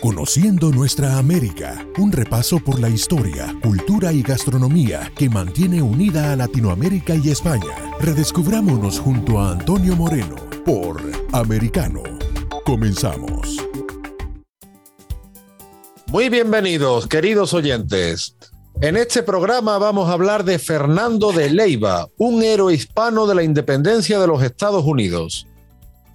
Conociendo nuestra América, un repaso por la historia, cultura y gastronomía que mantiene unida a Latinoamérica y España. Redescubrámonos junto a Antonio Moreno por Americano. Comenzamos. Muy bienvenidos, queridos oyentes. En este programa vamos a hablar de Fernando de Leiva, un héroe hispano de la independencia de los Estados Unidos.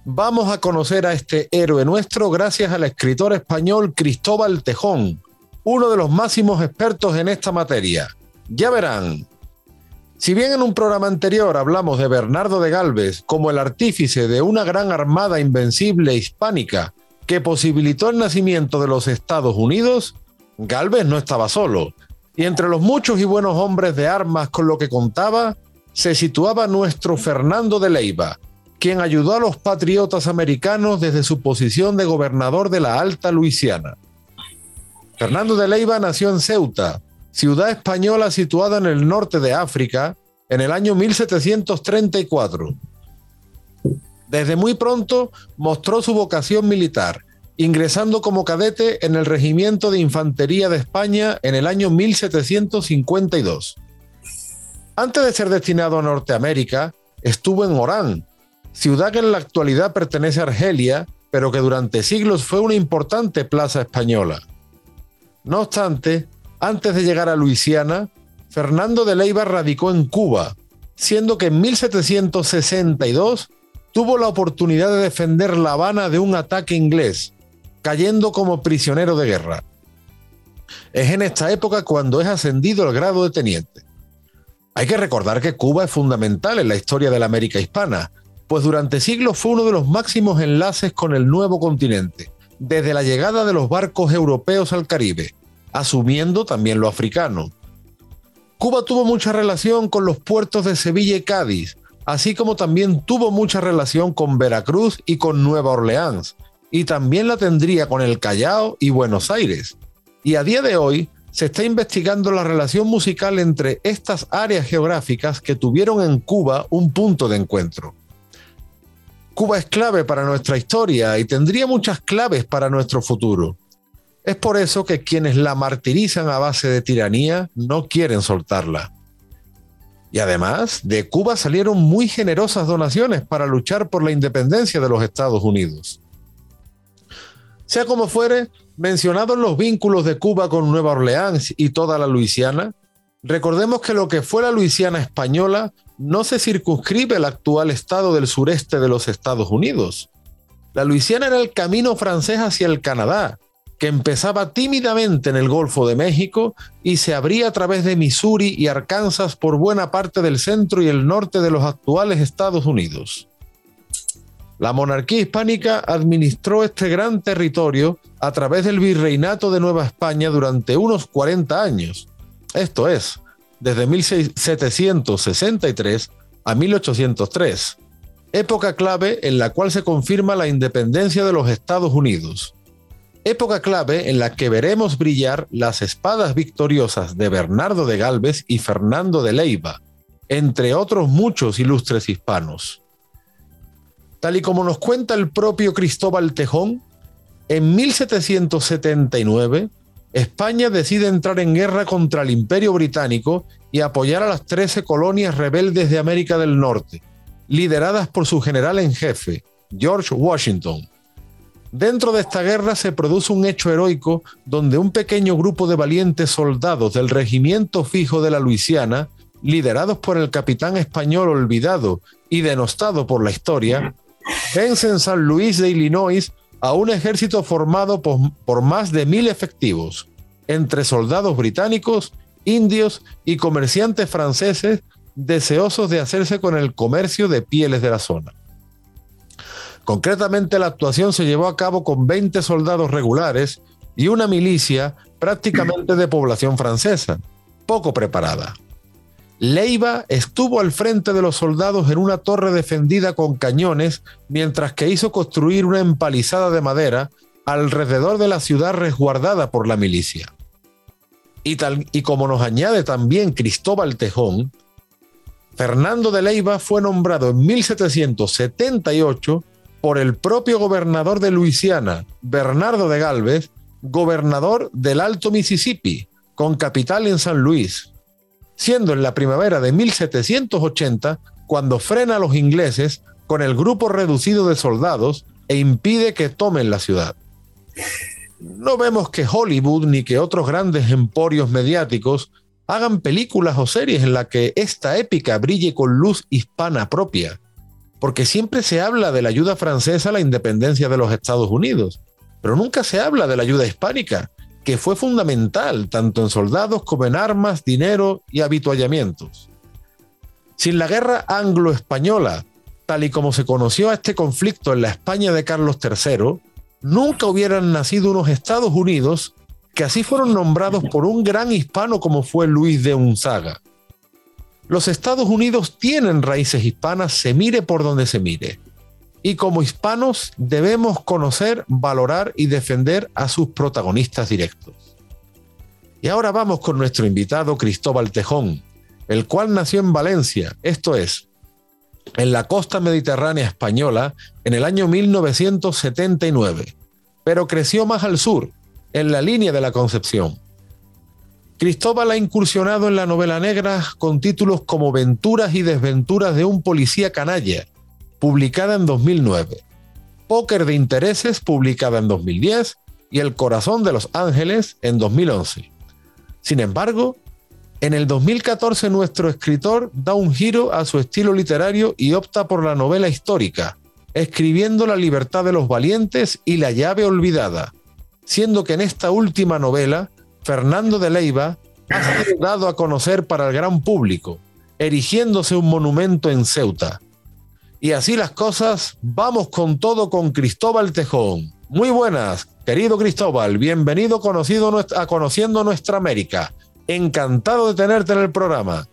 Vamos a conocer a este héroe nuestro gracias al escritor español Cristóbal Tejón, uno de los máximos expertos en esta materia. Ya verán. Si bien en un programa anterior hablamos de Bernardo de Galvez como el artífice de una gran armada invencible hispánica que posibilitó el nacimiento de los Estados Unidos, Galvez no estaba solo, y entre los muchos y buenos hombres de armas con lo que contaba, se situaba nuestro Fernando de Leiva, quien ayudó a los patriotas americanos desde su posición de gobernador de la Alta Luisiana. Fernando de Leiva nació en Ceuta, ciudad española situada en el norte de África, en el año 1734. Desde muy pronto mostró su vocación militar, ingresando como cadete en el Regimiento de Infantería de España en el año 1752. Antes de ser destinado a Norteamérica, estuvo en Orán, ciudad que en la actualidad pertenece a Argelia, pero que durante siglos fue una importante plaza española. No obstante, antes de llegar a Luisiana, Fernando de Leiva radicó en Cuba, siendo que en 1762 tuvo la oportunidad de defender La Habana de un ataque inglés, cayendo como prisionero de guerra. Es en esta época cuando es ascendido al grado de teniente. Hay que recordar que Cuba es fundamental en la historia de la América hispana, pues durante siglos fue uno de los máximos enlaces con el nuevo continente, desde la llegada de los barcos europeos al Caribe, asumiendo también lo africano. Cuba tuvo mucha relación con los puertos de Sevilla y Cádiz, así como también tuvo mucha relación con Veracruz y con Nueva Orleans, y también la tendría con el Callao y Buenos Aires. Y a día de hoy se está investigando la relación musical entre estas áreas geográficas que tuvieron en Cuba un punto de encuentro. Cuba es clave para nuestra historia y tendría muchas claves para nuestro futuro. Es por eso que quienes la martirizan a base de tiranía no quieren soltarla. Y además, de Cuba salieron muy generosas donaciones para luchar por la independencia de los Estados Unidos. Sea como fuere, mencionados los vínculos de Cuba con Nueva Orleans y toda la Luisiana, recordemos que lo que fue la Luisiana española no se circunscribe al actual estado del sureste de los Estados Unidos. La Luisiana era el camino francés hacia el Canadá, que empezaba tímidamente en el Golfo de México y se abría a través de Missouri y Arkansas por buena parte del centro y el norte de los actuales Estados Unidos. La monarquía hispánica administró este gran territorio a través del virreinato de Nueva España durante unos 40 años. Esto es, desde 1763 a 1803, época clave en la cual se confirma la independencia de los Estados Unidos. Época clave en la que veremos brillar las espadas victoriosas de Bernardo de Galvez y Fernando de Leiva, entre otros muchos ilustres hispanos. Tal y como nos cuenta el propio Cristóbal Tejón, en 1779 España decide entrar en guerra contra el Imperio Británico y apoyar a las 13 colonias rebeldes de América del Norte, lideradas por su general en jefe, George Washington. Dentro de esta guerra se produce un hecho heroico donde un pequeño grupo de valientes soldados del regimiento fijo de la Luisiana, liderados por el capitán español olvidado y denostado por la historia, vencen San Luis de Illinois a un ejército formado por, más de mil efectivos, entre soldados británicos, indios y comerciantes franceses deseosos de hacerse con el comercio de pieles de la zona. Concretamente, la actuación se llevó a cabo con 20 soldados regulares y una milicia prácticamente de población francesa, poco preparada. Leiva estuvo al frente de los soldados en una torre defendida con cañones mientras que hizo construir una empalizada de madera alrededor de la ciudad resguardada por la milicia. Y, tal, y como nos añade también Cristóbal Tejón, Fernando de Leiva fue nombrado en 1778 por el propio gobernador de Luisiana, Bernardo de Galvez, gobernador del Alto Mississippi, con capital en San Luis, siendo en la primavera de 1780 cuando frena a los ingleses con el grupo reducido de soldados e impide que tomen la ciudad. No vemos que Hollywood ni que otros grandes emporios mediáticos hagan películas o series en las que esta épica brille con luz hispana propia, porque siempre se habla de la ayuda francesa a la independencia de los Estados Unidos, pero nunca se habla de la ayuda hispánica, que fue fundamental tanto en soldados como en armas, dinero y habituallamientos. Sin la guerra anglo-española, tal y como se conoció a este conflicto en la España de Carlos III, nunca hubieran nacido unos Estados Unidos que así fueron nombrados por un gran hispano como fue Luis de Unzaga. Los Estados Unidos tienen raíces hispanas, se mire por donde se mire. Y como hispanos debemos conocer, valorar y defender a sus protagonistas directos. Y ahora vamos con nuestro invitado Cristóbal Tejón, el cual nació en Valencia, esto es, en la costa mediterránea española en el año 1979, pero creció más al sur, en la línea de la Concepción. Cristóbal ha incursionado en la novela negra con títulos como Venturas y desventuras de un policía canalla, publicada en 2009, Póker de Intereses, publicada en 2010, y El Corazón de los Ángeles en 2011. Sin embargo, en el 2014 nuestro escritor da un giro a su estilo literario y opta por la novela histórica, escribiendo La libertad de los valientes y La llave olvidada, siendo que en esta última novela, Fernando de Leiva ha sido dado a conocer para el gran público, erigiéndose un monumento en Ceuta. Y así las cosas, vamos con todo con Cristóbal Tejón. Muy buenas, querido Cristóbal, bienvenido a Conociendo Nuestra América. Encantado de tenerte en el programa.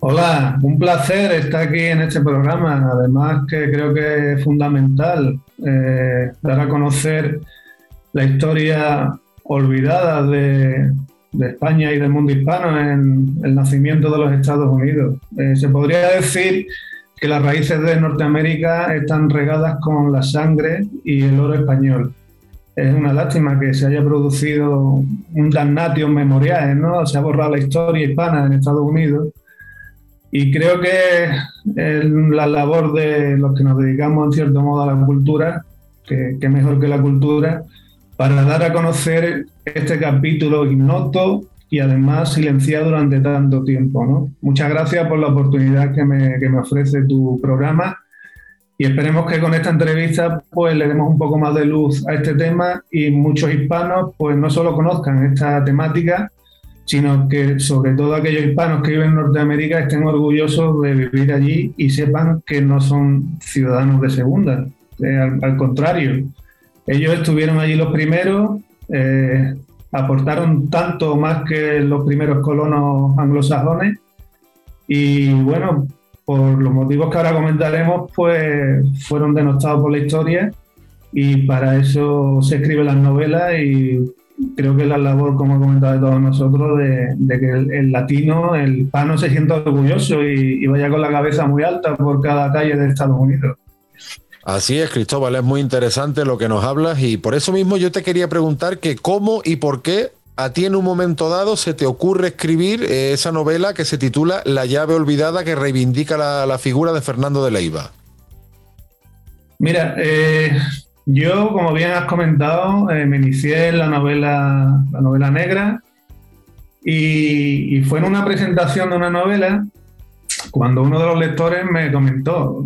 Hola, un placer estar aquí en este programa. Además que creo que es fundamental eh, dar a conocer la historia olvidada de, España y del mundo hispano en el nacimiento de los Estados Unidos. Eh, se podría decir que las raíces de Norteamérica están regadas con la sangre y el oro español. Es una lástima que se haya producido un damnatio memorial, ¿no? Se ha borrado la historia hispana en Estados Unidos. Y creo que la labor de los que nos dedicamos en cierto modo a la cultura, que, que mejor que la cultura, para dar a conocer este capítulo ignoto y además silenciado durante tanto tiempo. Muchas gracias por la oportunidad que me, que me, ofrece tu programa y esperemos que con esta entrevista pues le demos un poco más de luz a este tema y muchos hispanos pues no solo conozcan esta temática, sino que sobre todo aquellos hispanos que viven en Norteamérica estén orgullosos de vivir allí y sepan que no son ciudadanos de segunda, eh, al contrario, ellos estuvieron allí los primeros, eh, aportaron tanto más que los primeros colonos anglosajones. Y bueno, por los motivos que ahora comentaremos, pues fueron denostados por la historia y para eso se escriben las novelas y creo que la labor, como he comentado de todos nosotros, de, que el, latino, el hispano se sienta orgulloso y vaya con la cabeza muy alta por cada calle de Estados Unidos. Así es, Cristóbal, es muy interesante lo que nos hablas y por eso mismo yo te quería preguntar que cómo y por qué a ti en un momento dado se te ocurre escribir eh, esa novela que se titula La llave olvidada que reivindica la, figura de Fernando de Leiva. Mira, eh, yo, como bien has comentado, eh, me inicié en la novela, la novela negra y, y fue en una presentación de una novela cuando uno de los lectores me comentó,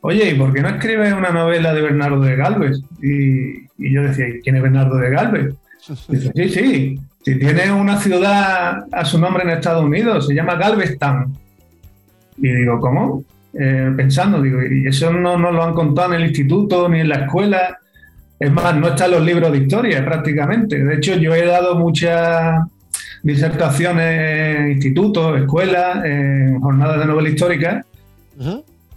oye, ¿y por qué no escribes una novela de Bernardo de Galvez? Y, yo decía, ¿quién es Bernardo de Galvez? Sí, sí, si tiene una ciudad a su nombre en Estados Unidos, se llama Galveston. Y digo, ¿cómo? Eh, pensando, digo, y eso no nos lo han contado en el instituto ni en la escuela. Es más, no están los libros de historia prácticamente. De hecho, yo he dado muchas disertaciones en institutos, escuelas, en jornadas de novela histórica.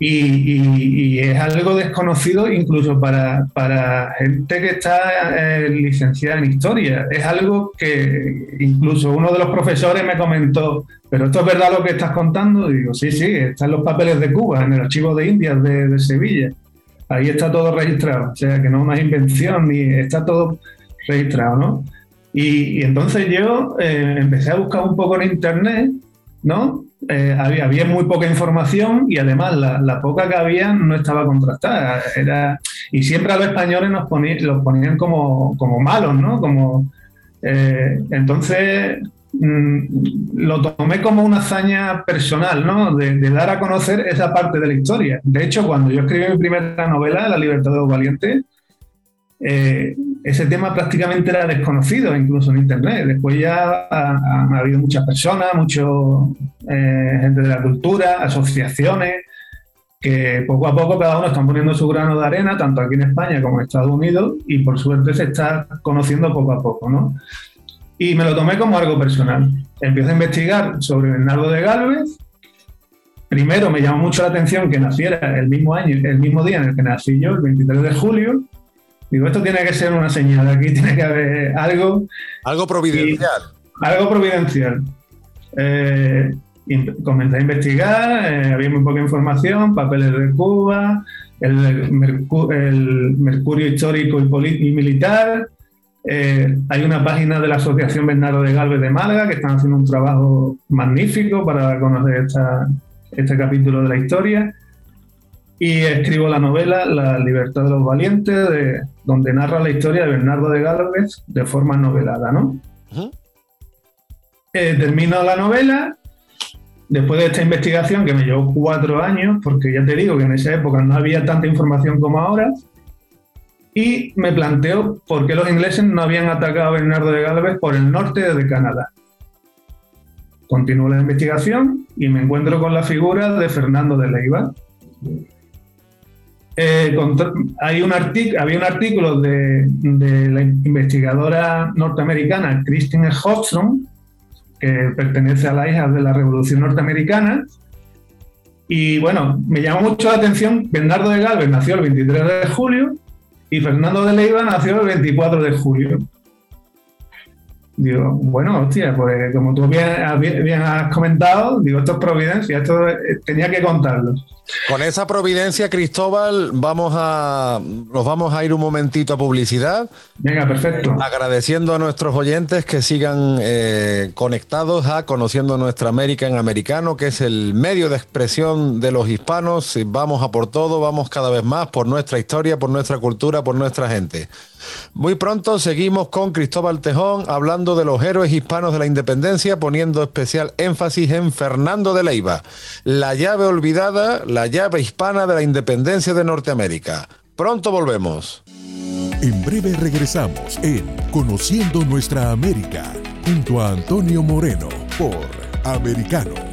Y, es algo desconocido incluso para, gente que está eh, licenciada en historia. Es algo que incluso uno de los profesores me comentó, pero esto es verdad lo que estás contando. digo, sí, sí, están los papeles de Cuba en el archivo de Indias de Sevilla. Ahí está todo registrado, o sea que no es una invención ni está todo registrado, ¿no? Y, entonces yo eh, empecé a buscar un poco en internet, ¿no? Eh, había, había, muy poca información y además la, poca que había no estaba contrastada. Era, y siempre a los españoles nos ponían, los ponían como, como malos, ¿no? Como, eh, entonces Mm, lo tomé como una hazaña personal, ¿no? De, dar a conocer esa parte de la historia. De hecho, cuando yo escribí mi primera novela, La libertad de los valientes, eh, ese tema prácticamente era desconocido, incluso en Internet. Después ya ha, habido muchas personas, muchos eh, gente de la cultura, asociaciones, que poco a poco cada uno están poniendo su grano de arena, tanto aquí en España como en Estados Unidos, y por suerte se está conociendo poco a poco, ¿no? y me lo tomé como algo personal. Empiezo a investigar sobre Bernardo de Galvez. Primero me llamó mucho la atención que naciera el mismo año, el mismo día en el que nací yo, el 23 de julio. Digo, esto tiene que ser una señal, aquí tiene que haber algo. Algo providencial. algo providencial. Eh, comencé a investigar, eh, había muy poca información, papeles de Cuba, el, mercurio histórico y, y militar, eh, hay una página de la Asociación Bernardo de Galvez de Málaga que están haciendo un trabajo magnífico para conocer este capítulo de la historia. Y escribo la novela La libertad de los valientes, de, donde narra la historia de Bernardo de Galvez de forma novelada. ¿no? Eh, termino la novela. Después de esta investigación, que me llevó cuatro años, porque ya te digo que en esa época no había tanta información como ahora, y me planteo por qué los ingleses no habían atacado a Bernardo de Galvez por el norte de Canadá. Continúo la investigación y me encuentro con la figura de Fernando de Leiva. Eh, hay un había un artículo de, la investigadora norteamericana Christine Hodgson, que pertenece a la hija de la Revolución Norteamericana, y bueno, me llamó mucho la atención, Bernardo de Galvez nació el 23 de julio y Fernando de Leiva nació el 24 de julio. Digo, bueno, hostia, pues como tú bien, has comentado, digo, esto es providencia, esto tenía que contarlo. Con esa providencia, Cristóbal, vamos a, nos vamos a ir un momentito a publicidad. Venga, perfecto. Agradeciendo a nuestros oyentes que sigan eh, conectados a Conociendo Nuestra América en Americano, que es el medio de expresión de los hispanos. Vamos a por todo, vamos cada vez más por nuestra historia, por nuestra cultura, por nuestra gente. Muy pronto seguimos con Cristóbal Tejón hablando de los héroes hispanos de la independencia, poniendo especial énfasis en Fernando de Leiva, la llave olvidada, la llave hispana de la independencia de Norteamérica. Pronto volvemos. En breve regresamos en Conociendo Nuestra América, junto a Antonio Moreno, por Americano.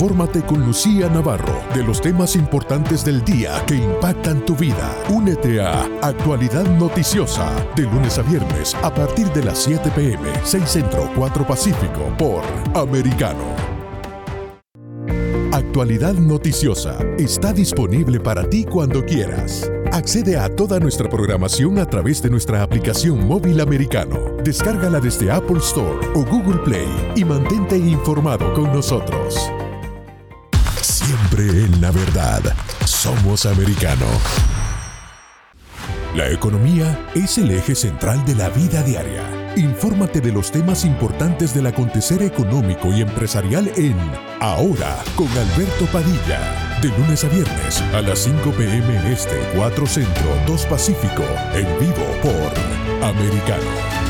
Infórmate con Lucía Navarro de los temas importantes del día que impactan tu vida. Únete a Actualidad Noticiosa de lunes a viernes a partir de las 7 pm, 6 Centro, 4 Pacífico por Americano. Actualidad Noticiosa está disponible para ti cuando quieras. Accede a toda nuestra programación a través de nuestra aplicación móvil americano. Descárgala desde Apple Store o Google Play y mantente informado con nosotros. En la verdad. Somos americano. La economía es el eje central de la vida diaria. Infórmate de los temas importantes del acontecer económico y empresarial en Ahora con Alberto Padilla. De lunes a viernes a las 5 pm este, 4 centro, 2 pacífico, en vivo por Americano.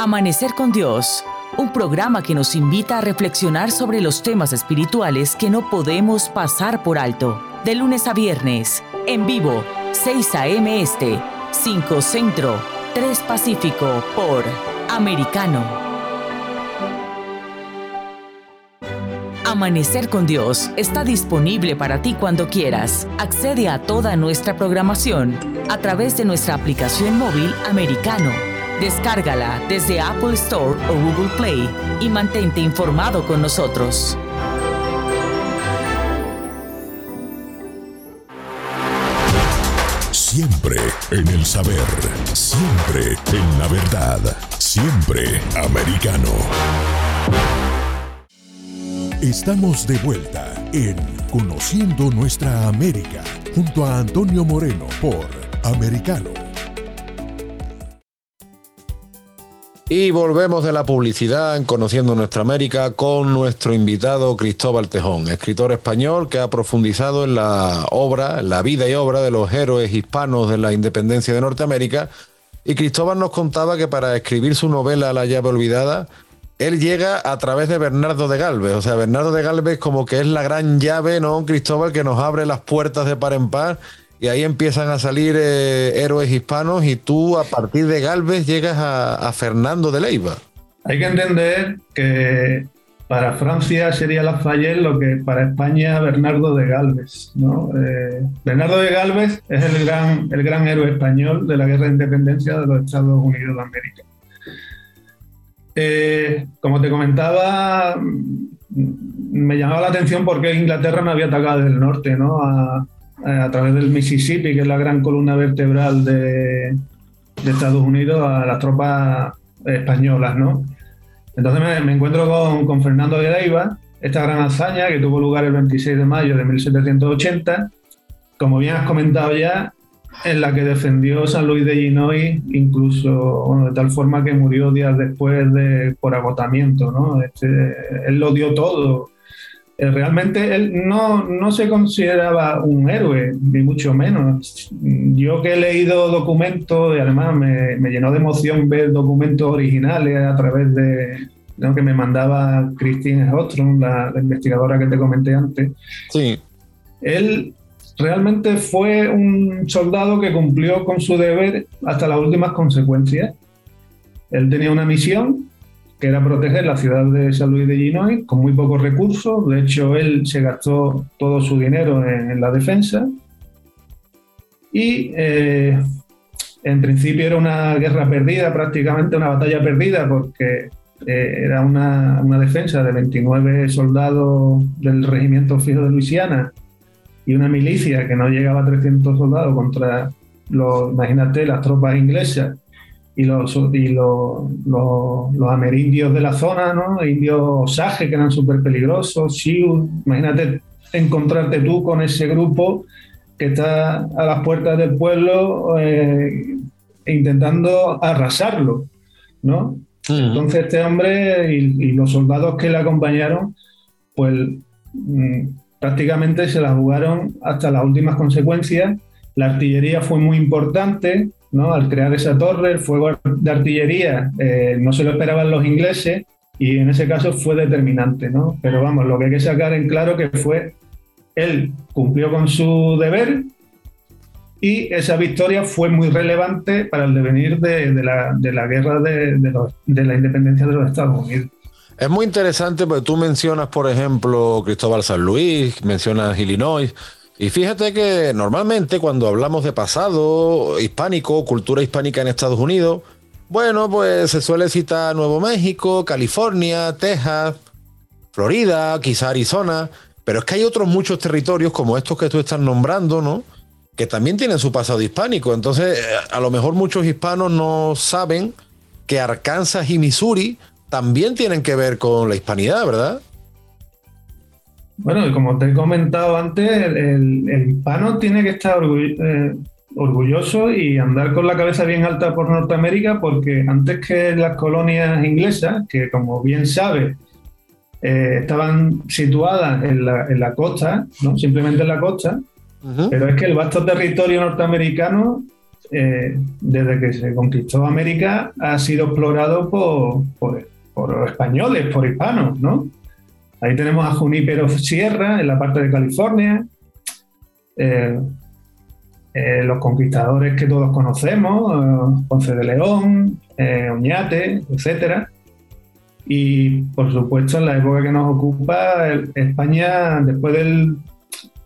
Amanecer con Dios, un programa que nos invita a reflexionar sobre los temas espirituales que no podemos pasar por alto. De lunes a viernes, en vivo, 6 a.m. Este, 5 Centro, 3 Pacífico, por Americano. Amanecer con Dios está disponible para ti cuando quieras. Accede a toda nuestra programación a través de nuestra aplicación móvil americano. Descárgala desde Apple Store o Google Play y mantente informado con nosotros. Siempre en el saber, siempre en la verdad, siempre americano. Estamos de vuelta en Conociendo Nuestra América junto a Antonio Moreno por Americano. Y volvemos de la publicidad en Conociendo Nuestra América con nuestro invitado Cristóbal Tejón, escritor español que ha profundizado en la obra, en la vida y obra de los héroes hispanos de la independencia de Norteamérica. Y Cristóbal nos contaba que para escribir su novela La llave olvidada, él llega a través de Bernardo de Galvez. O sea, Bernardo de Galvez como que es la gran llave, ¿no? Cristóbal que nos abre las puertas de par en par y ahí empiezan a salir eh, héroes hispanos y tú a partir de Galvez llegas a, Fernando de Leiva. Hay que entender que para Francia sería Lafayette lo que para España Bernardo de Galvez. ¿no? Eh, Bernardo de Galvez es el gran, el gran héroe español de la guerra de independencia de los Estados Unidos de América. Eh, como te comentaba, me llamaba la atención porque Inglaterra no había atacado desde el norte, ¿no? A, través del Mississippi, que es la gran columna vertebral de, Estados Unidos, a las tropas españolas, ¿no? Entonces me, encuentro con, con, Fernando de Leiva, esta gran hazaña que tuvo lugar el 26 de mayo de 1780. Como bien has comentado ya, en la que defendió San Luis de Illinois, incluso de tal forma que murió días después de, por agotamiento. ¿no? Este, él lo dio todo. Eh, realmente él no, no se consideraba un héroe, ni mucho menos. Yo que he leído documentos, y además me, me llenó de emoción ver documentos originales a través de, lo que me mandaba Christine Ostrom, la, la, investigadora que te comenté antes. Sí. Él realmente fue un soldado que cumplió con su deber hasta las últimas consecuencias. Él tenía una misión que era proteger la ciudad de San Luis de Illinois con muy pocos recursos. De hecho, él se gastó todo su dinero en, la defensa. Y eh, en principio era una guerra perdida, prácticamente una batalla perdida, porque eh, era una, una defensa de 29 soldados del regimiento fijo de Luisiana y una milicia que no llegaba a 300 soldados contra, los, imagínate, las tropas inglesas y los, y los, los, amerindios de la zona, ¿no? indios Osage que eran súper peligrosos, Sioux, imagínate encontrarte tú con ese grupo que está a las puertas del pueblo eh, intentando arrasarlo, ¿no? Entonces este hombre y, y, los soldados que le acompañaron, pues mm, prácticamente se la jugaron hasta las últimas consecuencias. La artillería fue muy importante, ¿no? Al crear esa torre, el fuego de artillería eh, no se lo esperaban los ingleses y en ese caso fue determinante, ¿no? Pero vamos, lo que hay que sacar en claro que fue él cumplió con su deber y esa victoria fue muy relevante para el devenir de, la, guerra de, de la independencia de los Estados Unidos. Es muy interesante porque tú mencionas, por ejemplo, Cristóbal San Luis, mencionas Illinois. Y fíjate que normalmente cuando hablamos de pasado hispánico, cultura hispánica en Estados Unidos, bueno, pues se suele citar Nuevo México, California, Texas, Florida, quizá Arizona, pero es que hay otros muchos territorios como estos que tú estás nombrando, ¿no? Que también tienen su pasado hispánico. Entonces, a lo mejor muchos hispanos no saben que Arkansas y Missouri también tienen que ver con la hispanidad, ¿verdad? Bueno, como te he comentado antes, el, hispano tiene que estar eh, orgulloso y andar con la cabeza bien alta por Norteamérica, porque antes que las colonias inglesas, que como bien sabe, eh, estaban situadas en la, costa, ¿no? simplemente en la costa, pero es que el vasto territorio norteamericano, eh, desde que se conquistó América, ha sido explorado por, por, españoles, por hispanos, ¿no? Ahí tenemos a Junípero Sierra, en la parte de California, eh, los conquistadores que todos conocemos, Ponce de León, Oñate, etcétera y por supuesto, en la época que nos ocupa, España, después del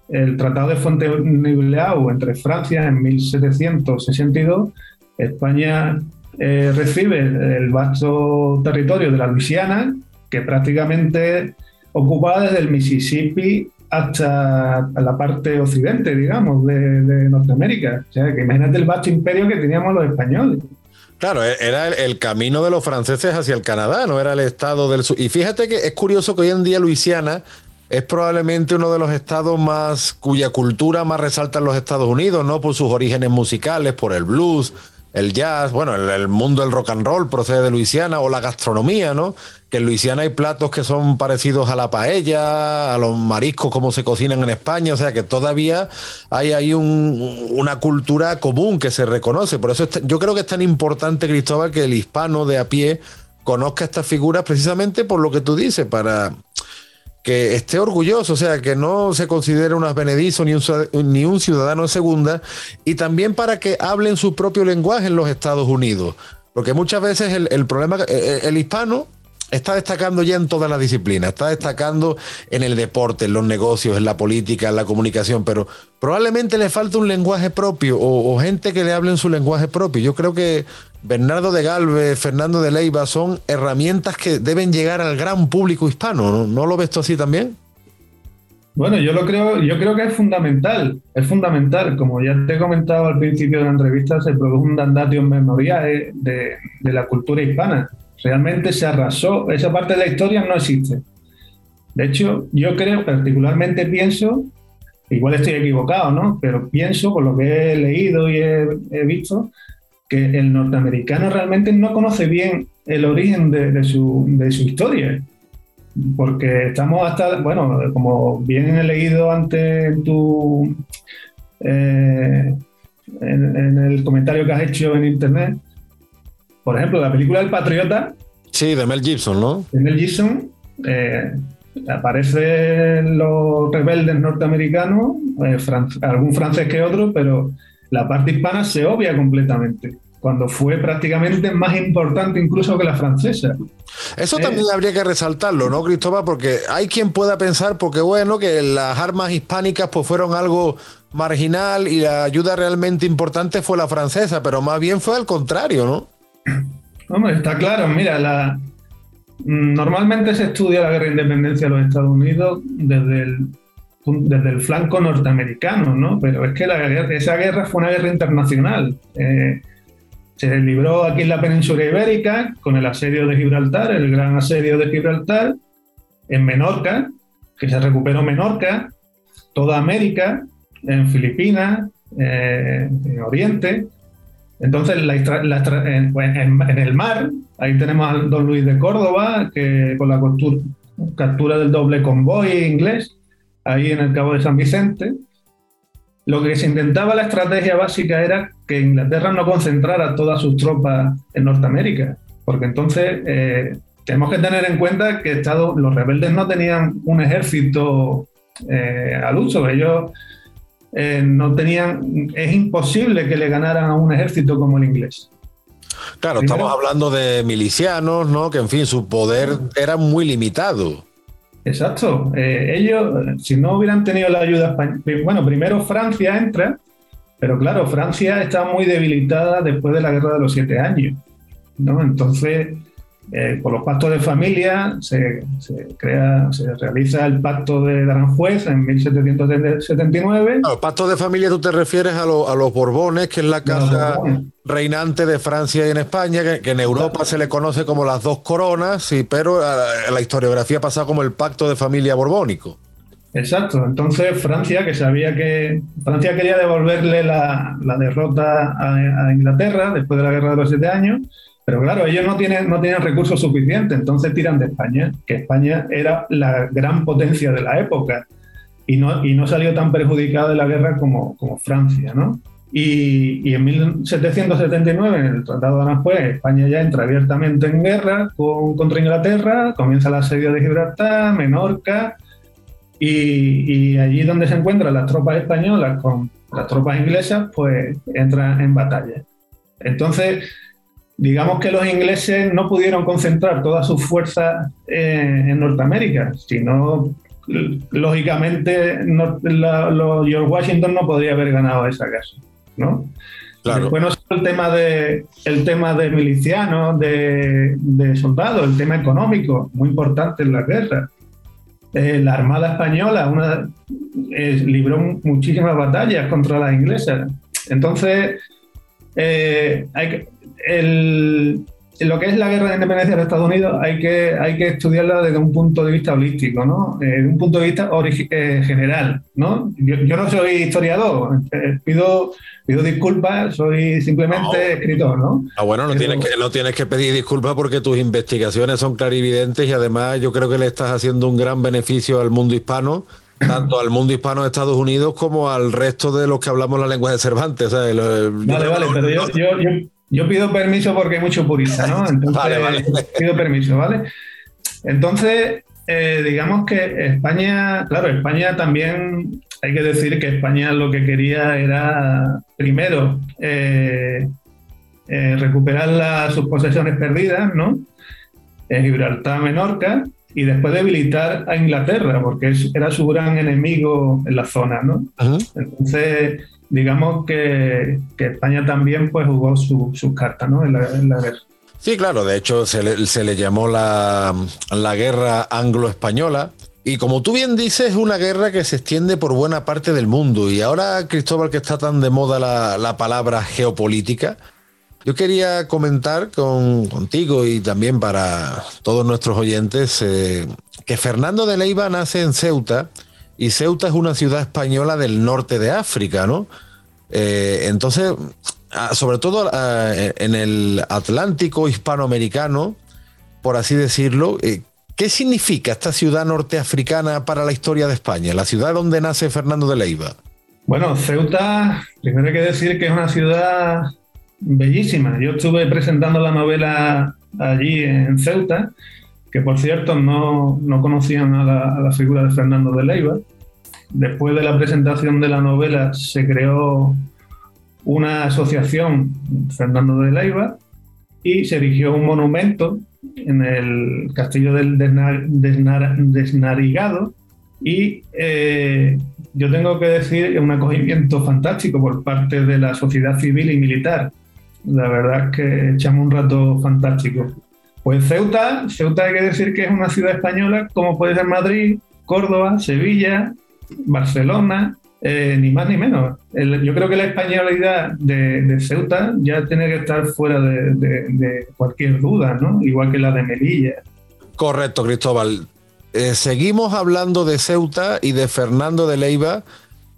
el Tratado de Fontainebleau entre Francia en 1762, España eh, recibe el vasto territorio de la Luisiana, que prácticamente ocupaba desde el Mississippi hasta la parte occidente, digamos, de, de Norteamérica. O sea, que imagínate el vasto imperio que teníamos los españoles. Claro, e-, era el, camino de los franceses hacia el Canadá, no era el estado del sur. Y fíjate que es curioso que hoy en día Luisiana es probablemente uno de los estados más cuya cultura más resalta en los Estados Unidos, ¿no? Por sus orígenes musicales, por el blues, el jazz, bueno, el, mundo del rock and roll procede de Luisiana, o la gastronomía, ¿no? Que en Luisiana hay platos que son parecidos a la paella, a los mariscos como se cocinan en España, o sea que todavía hay ahí una cultura común que se reconoce. Por eso yo creo que es tan importante, Cristóbal, que el hispano de a pie conozca estas figuras precisamente por lo que tú dices, para que esté orgulloso, o sea, que no se considere un advenedizo ni un, ni un ciudadano de segunda, y también para que hablen su propio lenguaje en los Estados Unidos. Porque muchas veces el, el problema, el, el hispano está destacando ya en todas las disciplinas, está destacando en el deporte, en los negocios, en la política, en la comunicación, pero probablemente le falta un lenguaje propio o, gente que le hable en su lenguaje propio. Yo creo que Bernardo de Galvez, Fernando de Leiva son herramientas que deben llegar al gran público hispano. ¿No, lo ves tú así también? Bueno, yo lo creo, yo creo que es fundamental, es fundamental. Como ya te he comentado al principio de la entrevista, se produjo un dandatio memoriae de, de la cultura hispana Realmente se arrasó, esa parte de la historia no existe. De hecho, yo creo, particularmente pienso, igual estoy equivocado, ¿no? Pero pienso, por lo que he leído y he, visto, que el norteamericano realmente no conoce bien el origen de, su, historia. Porque estamos hasta, bueno, como bien he leído antes en tu. Eh, en, el comentario que has hecho en internet, por ejemplo, la película El Patriota. Sí, de Mel Gibson, ¿no? De Mel Gibson. Eh, aparecen los rebeldes norteamericanos, eh, algún francés que otro, pero la parte hispana se obvia completamente cuando fue prácticamente más importante incluso que la francesa. Eso eh, también habría que resaltarlo, ¿no, Cristóbal? Porque hay quien pueda pensar, porque bueno, que las armas hispánicas pues fueron algo marginal y la ayuda realmente importante fue la francesa, pero más bien fue al contrario, ¿no? Hombre, está claro, mira, la, normalmente se estudia la guerra de independencia de los Estados Unidos desde el, flanco norteamericano, ¿no? Pero es que la, esa guerra fue una guerra internacional. Eh, se libró aquí en la península ibérica con el asedio de Gibraltar, el gran asedio de Gibraltar, en Menorca, que se recuperó Menorca, toda América, en Filipinas, eh, en Oriente, entonces, en, el mar, ahí tenemos a don Luis de Córdoba, que con la captura del doble convoy inglés, ahí en el Cabo de San Vicente. Lo que se intentaba la estrategia básica era que Inglaterra no concentrara todas sus tropas en Norteamérica, porque entonces eh, tenemos que tener en cuenta que los rebeldes no tenían un ejército eh, al uso, ellos eh, no tenían, es imposible que le ganaran a un ejército como el inglés. Claro, estamos hablando de milicianos, ¿no? Que en fin, su poder era muy limitado. Exacto. Eh, ellos, si no hubieran tenido la ayuda española, bueno, primero Francia entra, pero claro, Francia está muy debilitada después de la guerra de los siete años, ¿no? Entonces, eh, por los pactos de familia se, crea, se realiza el pacto de Aranjuez en 1779. Los pactos de familia tú te refieres a, los Borbones, que es la casa reinante de Francia y en España, que, en Europa se le conoce como las dos coronas, sí, pero la historiografía pasa como el pacto de familia borbónico. Exacto, entonces Francia, que sabía que Francia quería devolverle la, derrota a, Inglaterra después de la guerra de los siete años, pero claro, ellos no tienen, no tienen recursos suficientes, entonces tiran de España, que España era la gran potencia de la época y no, y no salió tan perjudicada de la guerra como, como Francia, ¿no? Y, en 1779, en el Tratado de Aranjuez, España ya entra abiertamente en guerra contra Inglaterra, comienza la asedio de Gibraltar, Menorca, y, allí donde se encuentran las tropas españolas con las tropas inglesas, pues entran en batalla. Entonces, digamos que los ingleses no pudieron concentrar todas sus fuerzas en Norteamérica, sino lógicamente George Washington no podría haber ganado esa guerra, ¿no? Claro. Después no solo el tema de el tema de milicianos, de, de soldados, el tema económico, muy importante en la guerra. Eh, la Armada Española una, eh, libró muchísimas batallas contra las inglesas. Entonces, eh, hay el, lo que es la guerra de independencia de Estados Unidos hay que, hay que estudiarla desde un punto de vista holístico, ¿no? desde un punto de vista general. ¿no? Yo, no soy historiador, pido, pido disculpas, soy simplemente escritor. ¿no? Ah, bueno, no tienes, que, no tienes que pedir disculpas porque tus investigaciones son clarividentes y además yo creo que le estás haciendo un gran beneficio al mundo hispano tanto al mundo hispano de Estados Unidos como al resto de los que hablamos la lengua de Cervantes. vale, vale, pero yo, yo, pido permiso porque hay mucho purista, ¿no? Entonces, vale, vale. pido permiso, ¿vale? Entonces, eh, digamos que España, claro, España también, hay que decir que España lo que quería era, primero, eh, eh, recuperar sus posesiones perdidas, ¿no? En Gibraltar, Menorca, y después debilitar a Inglaterra, porque era su gran enemigo en la zona, ¿no? Entonces, digamos que, España también pues jugó sus cartas, ¿no? En la, guerra. Sí, claro, de hecho se le, llamó la, guerra anglo-española. Y como tú bien dices, es una guerra que se extiende por buena parte del mundo. Y ahora, Cristóbal, que está tan de moda la, palabra geopolítica, yo quería comentar con, contigo y también para todos nuestros oyentes eh, que Fernando de Leiva nace en Ceuta y Ceuta es una ciudad española del norte de África, ¿no? Eh, entonces, ah, sobre todo ah, en el Atlántico hispanoamericano, por así decirlo, eh, ¿qué significa esta ciudad norteafricana para la historia de España, la ciudad donde nace Fernando de Leiva? Bueno, Ceuta, primero hay que decir que es una ciudad bellísima. Yo estuve presentando la novela allí en Ceuta, que por cierto no, conocían a la, figura de Fernando de Leiva. Después de la presentación de la novela se creó una asociación, Fernando de Leiva, y se erigió un monumento en el castillo del Desnarigado. Y eh, yo tengo que decir un acogimiento fantástico por parte de la sociedad civil y militar la verdad es que echamos un rato fantástico. Pues Ceuta, Ceuta hay que decir que es una ciudad española, como puede ser Madrid, Córdoba, Sevilla, Barcelona, eh, ni más ni menos. yo creo que la españolidad de, Ceuta ya tiene que estar fuera de, cualquier duda, ¿no? Igual que la de Melilla. Correcto, Cristóbal. Eh, seguimos hablando de Ceuta y de Fernando de Leiva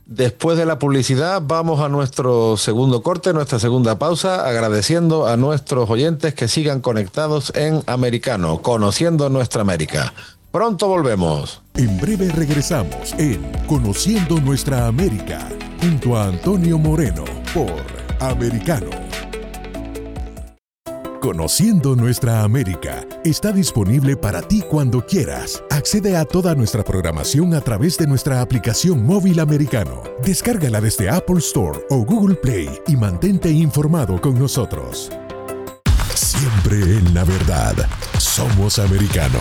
Después de la publicidad vamos a nuestro segundo corte, nuestra segunda pausa, agradeciendo a nuestros oyentes que sigan conectados en Americano, conociendo nuestra América. Pronto volvemos. En breve regresamos en Conociendo nuestra América, junto a Antonio Moreno por Americano. Conociendo nuestra América está disponible para ti cuando quieras. Accede a toda nuestra programación a través de nuestra aplicación móvil americano. Descárgala desde Apple Store o Google Play y mantente informado con nosotros. Siempre en la verdad. Somos americano.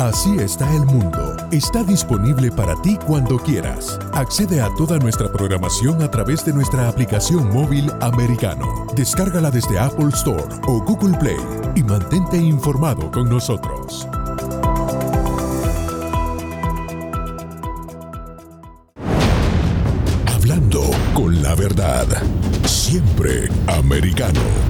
Así está el mundo. Está disponible para ti cuando quieras. Accede a toda nuestra programación a través de nuestra aplicación móvil americano. Descárgala desde Apple Store o Google Play y mantente informado con nosotros. Hablando con la verdad. Siempre americano.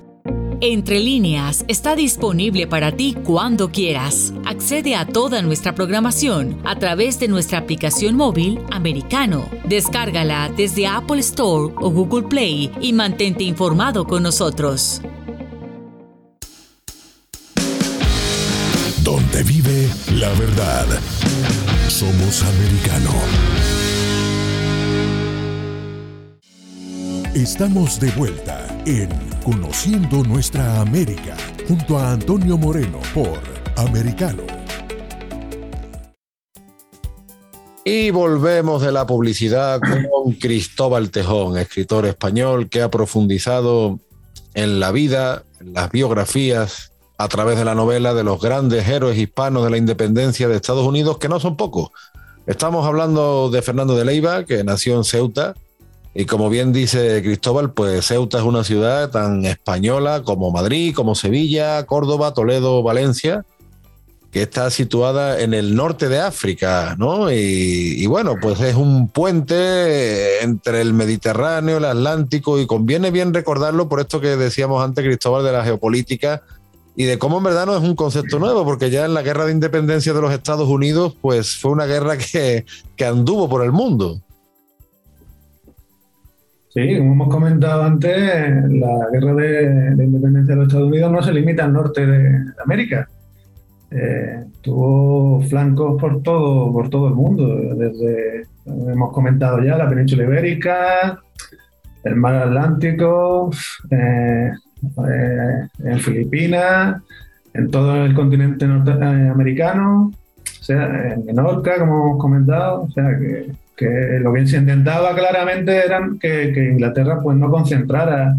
Entre líneas está disponible para ti cuando quieras. Accede a toda nuestra programación a través de nuestra aplicación móvil americano. Descárgala desde Apple Store o Google Play y mantente informado con nosotros. Donde vive la verdad. Somos americano. Estamos de vuelta en Conociendo Nuestra América junto a Antonio Moreno por Americano. Y volvemos de la publicidad con Cristóbal Tejón, escritor español que ha profundizado en la vida, en las biografías, a través de la novela de los grandes héroes hispanos de la independencia de Estados Unidos, que no son pocos. Estamos hablando de Fernando de Leiva, que nació en Ceuta, y como bien dice Cristóbal, pues Ceuta es una ciudad tan española como Madrid, como Sevilla, Córdoba, Toledo, Valencia, que está situada en el norte de África, ¿no? Y, bueno, pues es un puente entre el Mediterráneo, el Atlántico, y conviene bien recordarlo por esto que decíamos antes, Cristóbal, de la geopolítica y de cómo en verdad no es un concepto nuevo, porque ya en la guerra de independencia de los Estados Unidos, pues fue una guerra que, anduvo por el mundo. Sí, como hemos comentado antes, la guerra de, independencia de los Estados Unidos no se limita al norte de, América. Eh, tuvo flancos por todo, por todo el mundo, desde, hemos comentado ya, la península ibérica, el mar Atlántico, eh, eh, en Filipinas, en todo el continente norteamericano, o sea, en Menorca, como hemos comentado, o sea que que lo que se intentaba claramente era que, Inglaterra pues no concentrara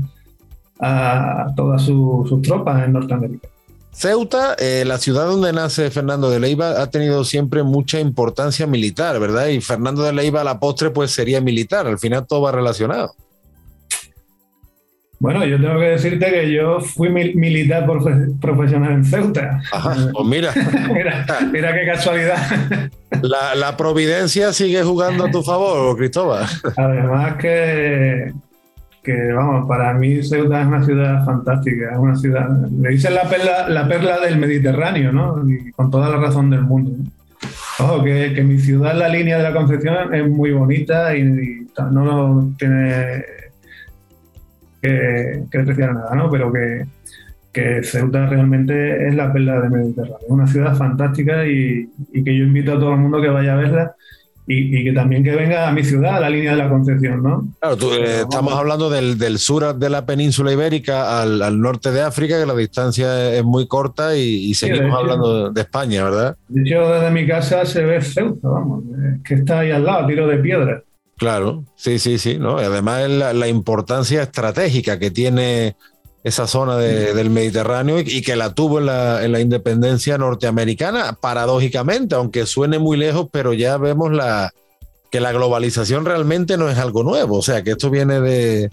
a, todas sus tropas en Norteamérica. Ceuta, eh, la ciudad donde nace Fernando de Leiva, ha tenido siempre mucha importancia militar, ¿verdad? Y Fernando de Leiva a la postre pues sería militar, al final todo va relacionado. Bueno, yo tengo que decirte que yo fui militar profesional en Ceuta. Ajá, pues mira. mira. qué casualidad. La, providencia sigue jugando a tu favor, Cristóbal. Además que, que, vamos, para mí Ceuta es una ciudad fantástica, es una ciudad, le dicen la perla, la perla del Mediterráneo, ¿no? Y con toda la razón del mundo. Ojo, que, que mi ciudad, la línea de la Concepción, es muy bonita y, y no tiene que, que despreciar nada, ¿no? Pero que, que Ceuta realmente es la perla del Mediterráneo. Es una ciudad fantástica y, que yo invito a todo el mundo que vaya a verla y, que también que venga a mi ciudad, a la línea de la Concepción, ¿no? Claro, eh, estamos hablando del, del, sur de la península ibérica al, al, norte de África, que la distancia es muy corta y, seguimos hablando de España, ¿verdad? De hecho, desde mi casa se ve Ceuta, vamos, que está ahí al lado, tiro de piedra. Claro, sí, sí, sí, ¿no? Y además la, la importancia estratégica que tiene esa zona del Mediterráneo y, que la tuvo en la, en la, independencia norteamericana, paradójicamente, aunque suene muy lejos, pero ya vemos la, que la globalización realmente no es algo nuevo, o sea, que esto viene de,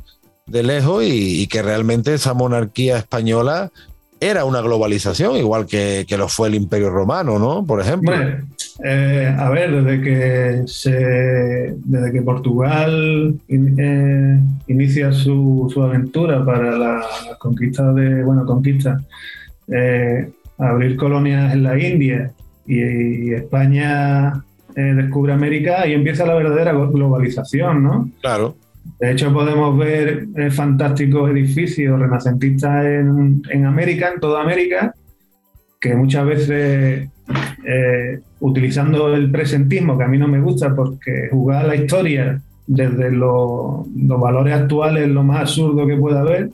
de lejos y, que realmente esa monarquía española era una globalización, igual que, que, lo fue el Imperio Romano, ¿no? Por ejemplo. Bueno, Eh, a ver, desde que, se, desde que Portugal eh, inicia su, aventura para la, conquista de, bueno, conquista, eh, abrir colonias en la India y, España descubre América y empieza la verdadera globalización, ¿no? Claro. De hecho, podemos ver fantásticos edificios renacentistas en, en América, en toda América, que muchas veces eh, utilizando el presentismo, que a mí no me gusta porque jugar la historia desde los valores actuales es lo más absurdo que pueda haber.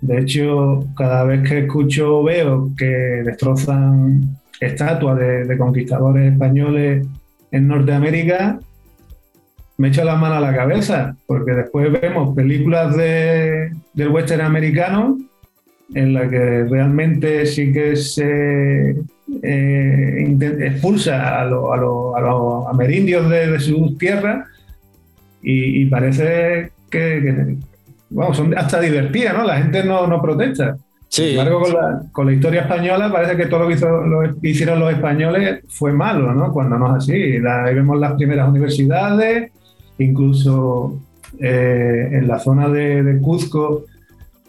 De hecho, cada vez que escucho o veo que destrozan estatuas de, conquistadores españoles en Norteamérica, me echo la mano a la cabeza, porque después vemos películas de, del western americano en la que realmente sí que se eh, expulsa a, los amerindios de, sus tierras y, parece que, son hasta divertidas, ¿no? La gente no, protesta. Sin embargo, con la, historia española parece que todo lo que hicieron los españoles fue malo, ¿no? Cuando no es así. ahí vemos las primeras universidades, incluso eh, en la zona de Cuzco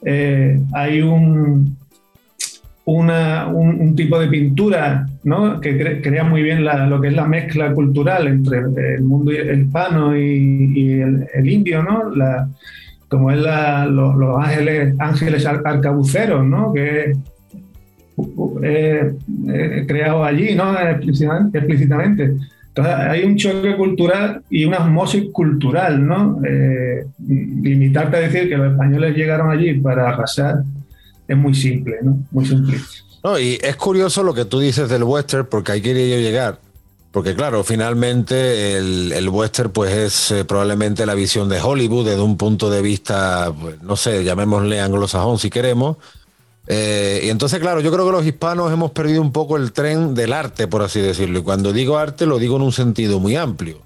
eh, hay un, un, tipo de pintura que crea muy bien lo que es la mezcla cultural entre el mundo hispano y, el, indio, ¿no? como es los, ángeles, ángeles arcabuceros, ¿no? que es creado allí ¿no? explícitamente. Entonces hay un choque cultural y una osmosis cultural, ¿no? Eh, limitarte a decir que los españoles llegaron allí para arrasar es muy simple, ¿no? Muy simple. No, y es curioso lo que tú dices del western, porque ahí quería yo llegar. Porque claro, finalmente el, western pues es eh, probablemente la visión de Hollywood desde un punto de vista, pues, no sé, llamémosle anglosajón si queremos, eh, y entonces, claro, yo creo que los hispanos hemos perdido un poco el tren del arte, por así decirlo. Y cuando digo arte, lo digo en un sentido muy amplio.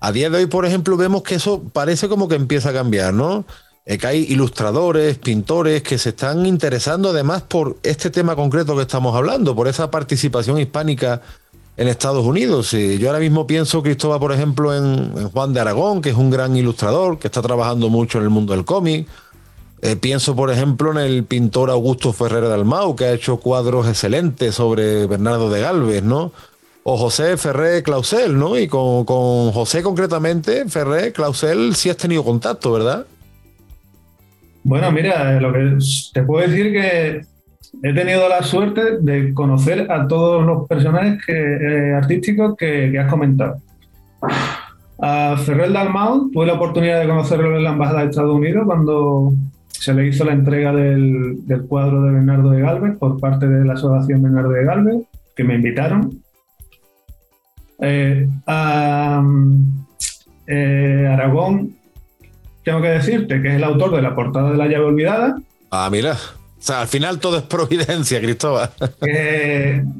A día de hoy, por ejemplo, vemos que eso parece como que empieza a cambiar, ¿no? Eh, que hay ilustradores, pintores que se están interesando además por este tema concreto que estamos hablando, por esa participación hispánica en Estados Unidos. yo ahora mismo pienso, Cristóbal, por ejemplo, en Juan de Aragón, que es un gran ilustrador, que está trabajando mucho en el mundo del cómic eh, pienso, por ejemplo, en el pintor Augusto Ferrer Dalmau, que ha hecho cuadros excelentes sobre Bernardo de Galvez, ¿no? O José Ferrer Clausel, ¿no? Y con, José concretamente, Ferrer Clausel, sí has tenido contacto, ¿verdad? Bueno, mira, lo que te puedo decir que he tenido la suerte de conocer a todos los personajes eh, artísticos que, has comentado. A Ferrer Dalmau tuve la oportunidad de conocerlo en la Embajada de Estados Unidos cuando se le hizo la entrega del, cuadro de Bernardo de Galvez por parte de la Asociación Bernardo de Galvez, que me invitaron. Eh, a eh, Aragón, tengo que decirte que es el autor de la portada de la llave olvidada. Ah, mira. O sea, al final todo es providencia, Cristóbal.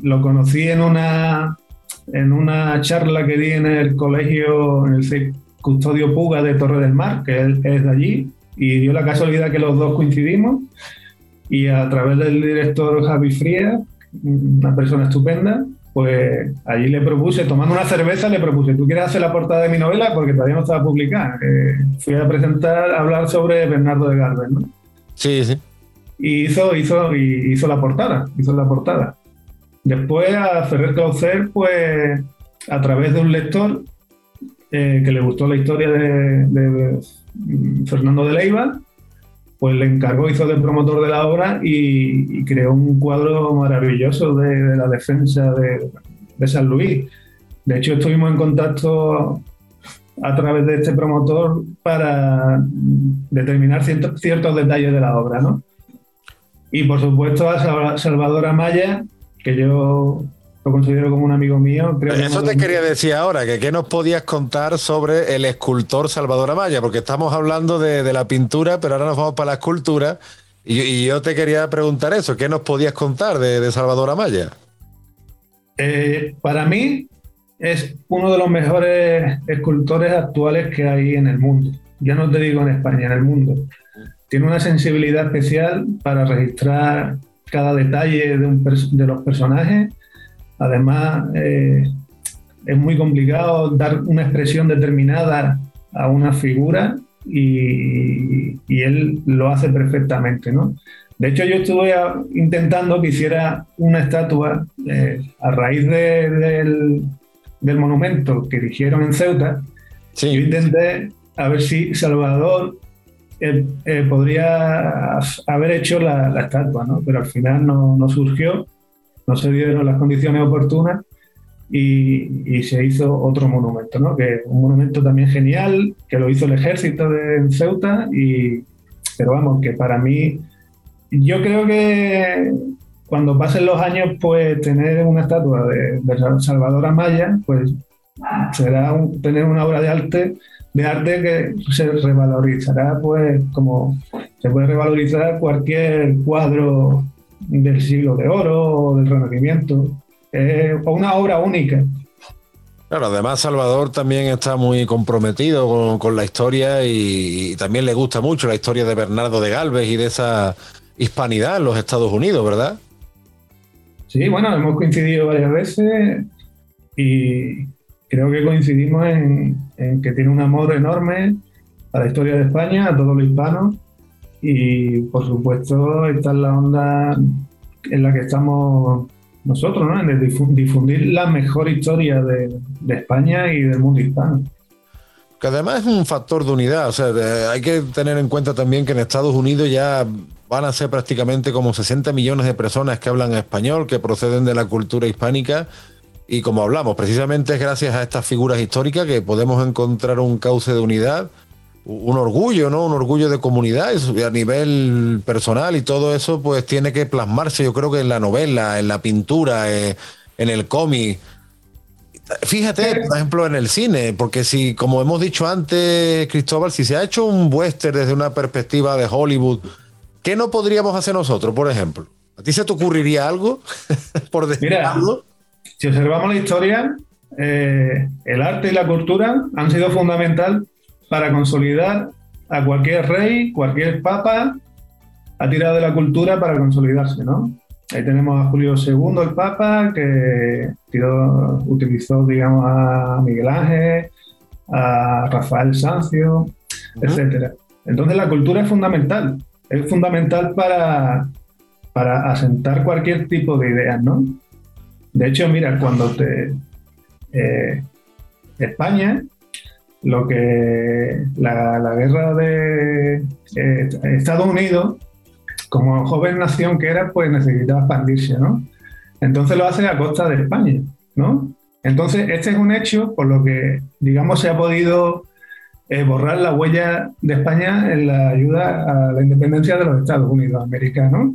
lo conocí en una, en una charla que di en el colegio, en el Custodio Puga de Torre del Mar, que él es de allí, y dio la casualidad que los dos coincidimos y a través del director Javi Fría, una persona estupenda, pues allí le propuse, tomando una cerveza, le propuse, ¿tú quieres hacer la portada de mi novela? Porque todavía no estaba publicada. fui a presentar, a hablar sobre Bernardo de Galvez, ¿no? Sí, sí. Y hizo, hizo, y hizo la portada, hizo la portada. Después a Ferrer Clauser, pues a través de un lector eh, que le gustó la historia de Fernando de Leiva, pues le encargó, hizo de promotor de la obra y, creó un cuadro maravilloso de, la defensa de, San Luis. De hecho, estuvimos en contacto a través de este promotor para determinar ciertos, ciertos detalles de la obra, ¿no? Y por supuesto a Salvador Amaya, que yo lo considero como un amigo mío. Eso te quería decir ahora, que qué nos podías contar sobre el escultor Salvador Amaya, porque estamos hablando de, la pintura, pero ahora nos vamos para la escultura. Y, yo te quería preguntar eso, ¿qué nos podías contar de, Salvador Amaya? Eh, para mí es uno de los mejores escultores actuales que hay en el mundo. Ya no te digo en España, en el mundo. Tiene una sensibilidad especial para registrar cada detalle de, de los personajes Además, eh, es muy complicado dar una expresión determinada a una figura y, él lo hace perfectamente, ¿no? De hecho, yo estuve intentando que hiciera una estatua eh, a raíz del, monumento que erigieron en Ceuta. Yo intenté a ver si Salvador eh, eh, podría haber hecho la, estatua, ¿no? Pero al final no, no surgió, no se dieron las condiciones oportunas y, se hizo otro monumento, ¿no? que un monumento también genial, que lo hizo el ejército de Ceuta, y, pero vamos, que para mí, yo creo que cuando pasen los años, pues tener una estatua de, Salvador Amaya, pues será tener una obra de arte, de arte que se revalorizará, pues como se puede revalorizar cualquier cuadro del siglo de oro o del Renacimiento eh, una obra única. Claro, además Salvador también está muy comprometido con, la historia y, también le gusta mucho la historia de Bernardo de Galvez y de esa hispanidad en los Estados Unidos, ¿verdad? Sí, bueno, hemos coincidido varias veces y creo que coincidimos en, en que tiene un amor enorme a la historia de España, a todo lo hispano y por supuesto está en la onda en la que estamos nosotros, ¿no? En difundir la mejor historia de, España y del mundo hispano. Que además es un factor de unidad, o sea, hay que tener en cuenta también que en Estados Unidos ya van a ser prácticamente como 60 millones de personas que hablan español, que proceden de la cultura hispánica. Y como hablamos, precisamente es gracias a estas figuras históricas que podemos encontrar un cauce de unidad un orgullo, ¿no? Un orgullo de comunidad a nivel personal y todo eso pues tiene que plasmarse yo creo que en la novela, en la pintura, eh, en el cómic. Fíjate, por ejemplo, en el cine, porque si, como hemos dicho antes, Cristóbal, si se ha hecho un western desde una perspectiva de Hollywood, ¿qué no podríamos hacer nosotros, por ejemplo? ¿A ti se te ocurriría algo? por Mira, si observamos la historia, eh, el arte y la cultura han sido fundamental para consolidar a cualquier rey, cualquier papa, ha tirado de la cultura para consolidarse, ¿no? Ahí tenemos a Julio II, el Papa, que tiró, utilizó, digamos, a Miguel Ángel, a Rafael Sancio, etc. Entonces la cultura es fundamental, es fundamental para, para asentar cualquier tipo de ideas, ¿no? De hecho, mira, cuando te... Eh, España lo que la, guerra de eh, Estados Unidos, como joven nación que era, pues necesitaba expandirse, ¿no? Entonces lo hace a costa de España, ¿no? Entonces, este es un hecho por lo que, digamos, se ha podido eh, borrar la huella de España en la ayuda a la independencia de los Estados Unidos americanos.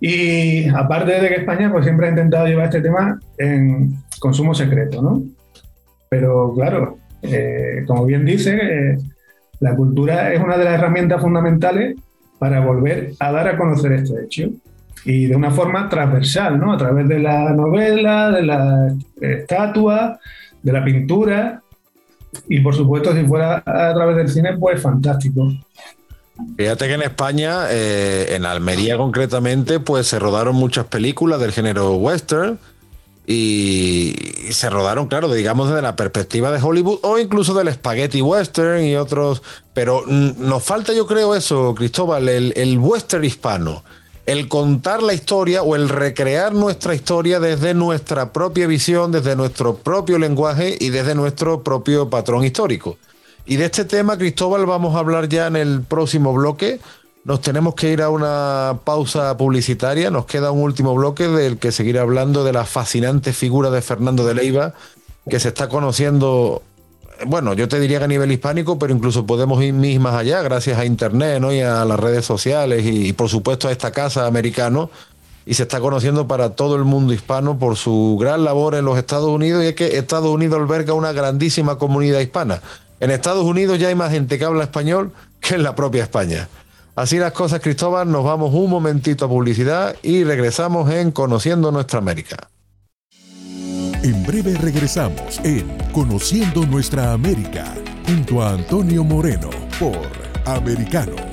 Y aparte de que España pues, siempre ha intentado llevar este tema en consumo secreto, ¿no? Pero claro, eh, como bien dice, eh, la cultura es una de las herramientas fundamentales para volver a dar a conocer este hecho y de una forma transversal, ¿no? A través de la novela, de la estatua, de la pintura y por supuesto si fuera a través del cine, pues fantástico. Fíjate que en España, eh, en Almería concretamente, pues se rodaron muchas películas del género western y, se rodaron, claro, digamos desde la perspectiva de Hollywood o incluso del spaghetti western y otros, pero nos falta yo creo eso, Cristóbal, el, el western hispano, el contar la historia o el recrear nuestra historia desde nuestra propia visión, desde nuestro propio lenguaje y desde nuestro propio patrón histórico. Y de este tema, Cristóbal, vamos a hablar ya en el próximo bloque nos tenemos que ir a una pausa publicitaria. Nos queda un último bloque del que seguir hablando de la fascinante figura de Fernando de Leiva, que se está conociendo, bueno, yo te diría que a nivel hispánico, pero incluso podemos ir más allá gracias a Internet ¿no? y a las redes sociales y, por supuesto a esta casa americano. Y se está conociendo para todo el mundo hispano por su gran labor en los Estados Unidos. Y es que Estados Unidos alberga una grandísima comunidad hispana. En Estados Unidos ya hay más gente que habla español que en la propia España. Así las cosas, Cristóbal, nos vamos un momentito a publicidad y regresamos en Conociendo Nuestra América. En breve regresamos en Conociendo Nuestra América junto a Antonio Moreno por Americano.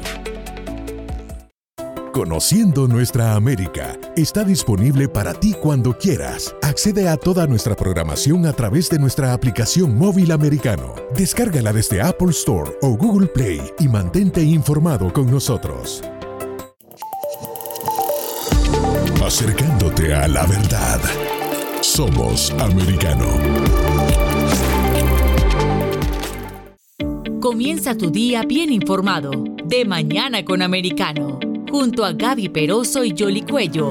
Conociendo Nuestra América está disponible para ti cuando quieras. Accede a toda nuestra programación a través de nuestra aplicación móvil americano. Descárgala desde Apple Store o Google Play y mantente informado con nosotros. Acercándote a la verdad. Somos americano. Comienza tu día bien informado. De mañana con americano junto a Gaby Peroso y Jolly Cuello,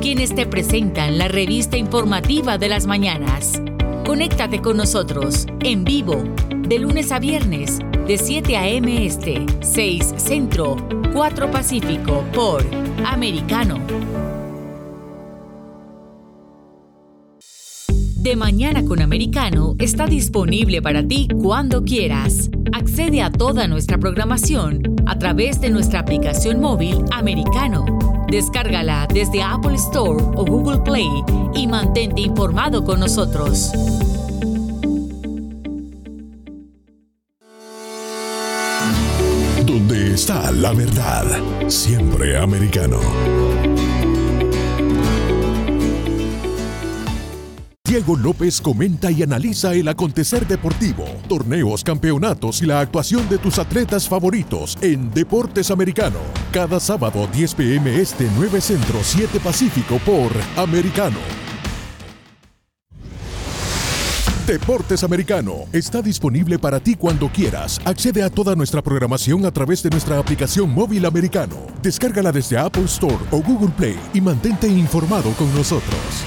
quienes te presentan la revista informativa de las mañanas. Conéctate con nosotros en vivo de lunes a viernes de 7 a.m. Este, 6 Centro, 4 Pacífico por Americano. De Mañana con Americano está disponible para ti cuando quieras. Accede a toda nuestra programación a través de nuestra aplicación móvil Americano. Descárgala desde Apple Store o Google Play y mantente informado con nosotros. Donde está la verdad, siempre americano. Diego López comenta y analiza el acontecer deportivo, torneos, campeonatos y la actuación de tus atletas favoritos en Deportes Americano. Cada sábado 10 pm este 9 Centro 7 Pacífico por Americano. Deportes Americano está disponible para ti cuando quieras. Accede a toda nuestra programación a través de nuestra aplicación móvil americano. Descárgala desde Apple Store o Google Play y mantente informado con nosotros.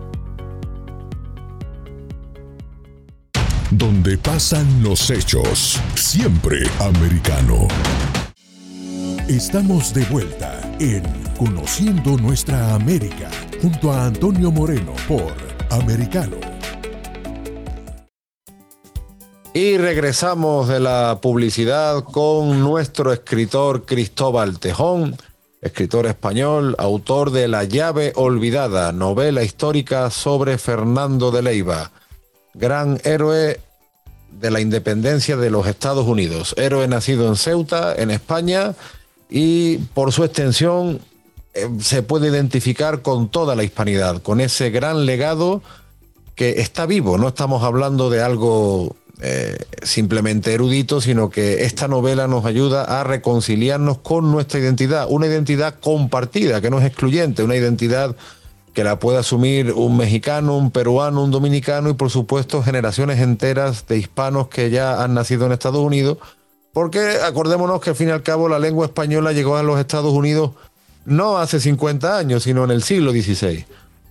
Donde pasan los hechos, siempre americano. Estamos de vuelta en Conociendo Nuestra América, junto a Antonio Moreno por Americano. Y regresamos de la publicidad con nuestro escritor Cristóbal Tejón, escritor español, autor de La llave olvidada, novela histórica sobre Fernando de Leiva gran héroe de la independencia de los Estados Unidos, héroe nacido en Ceuta, en España, y por su extensión eh, se puede identificar con toda la hispanidad, con ese gran legado que está vivo. No estamos hablando de algo eh, simplemente erudito, sino que esta novela nos ayuda a reconciliarnos con nuestra identidad, una identidad compartida, que no es excluyente, una identidad que la puede asumir un mexicano, un peruano, un dominicano y por supuesto generaciones enteras de hispanos que ya han nacido en Estados Unidos, porque acordémonos que al fin y al cabo la lengua española llegó a los Estados Unidos no hace 50 años, sino en el siglo XVI.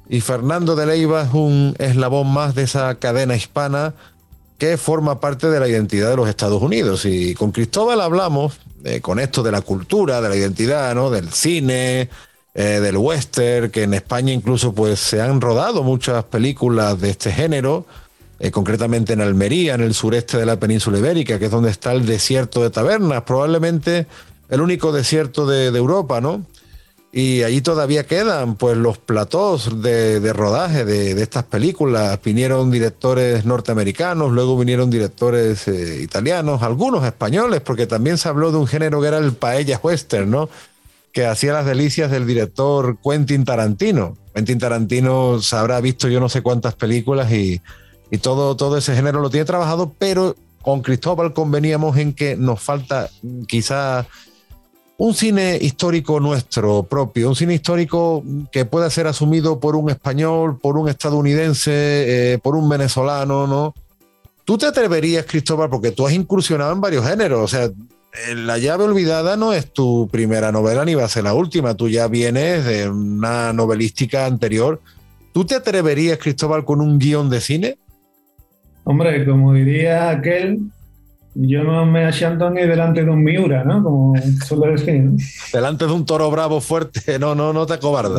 Y Fernando de Leiva es un eslabón más de esa cadena hispana que forma parte de la identidad de los Estados Unidos. Y con Cristóbal hablamos eh, con esto de la cultura, de la identidad, ¿no? del cine, eh, del western, que en España incluso pues se han rodado muchas películas de este género, eh, concretamente en Almería, en el sureste de la península ibérica, que es donde está el desierto de Tabernas, probablemente el único desierto de, Europa, ¿no? Y allí todavía quedan pues los platós de, rodaje de, estas películas. Vinieron directores norteamericanos, luego vinieron directores eh, italianos, algunos españoles, porque también se habló de un género que era el paella western, ¿no? Que hacía las delicias del director Quentin Tarantino. Quentin Tarantino se habrá visto yo no sé cuántas películas y, todo, todo ese género lo tiene trabajado, pero con Cristóbal conveníamos en que nos falta quizá un cine histórico nuestro propio, un cine histórico que pueda ser asumido por un español, por un estadounidense, eh, por un venezolano, ¿no? ¿Tú te atreverías, Cristóbal, porque tú has incursionado en varios géneros, o sea, la llave olvidada no es tu primera novela ni va a ser la última. Tú ya vienes de una novelística anterior. ¿Tú te atreverías, Cristóbal, con un guion de cine? Hombre, como diría aquel, yo no me asiento ni delante de un Miura, ¿no? Como suele decir. Delante de un toro bravo fuerte, no, no, no te acobardes.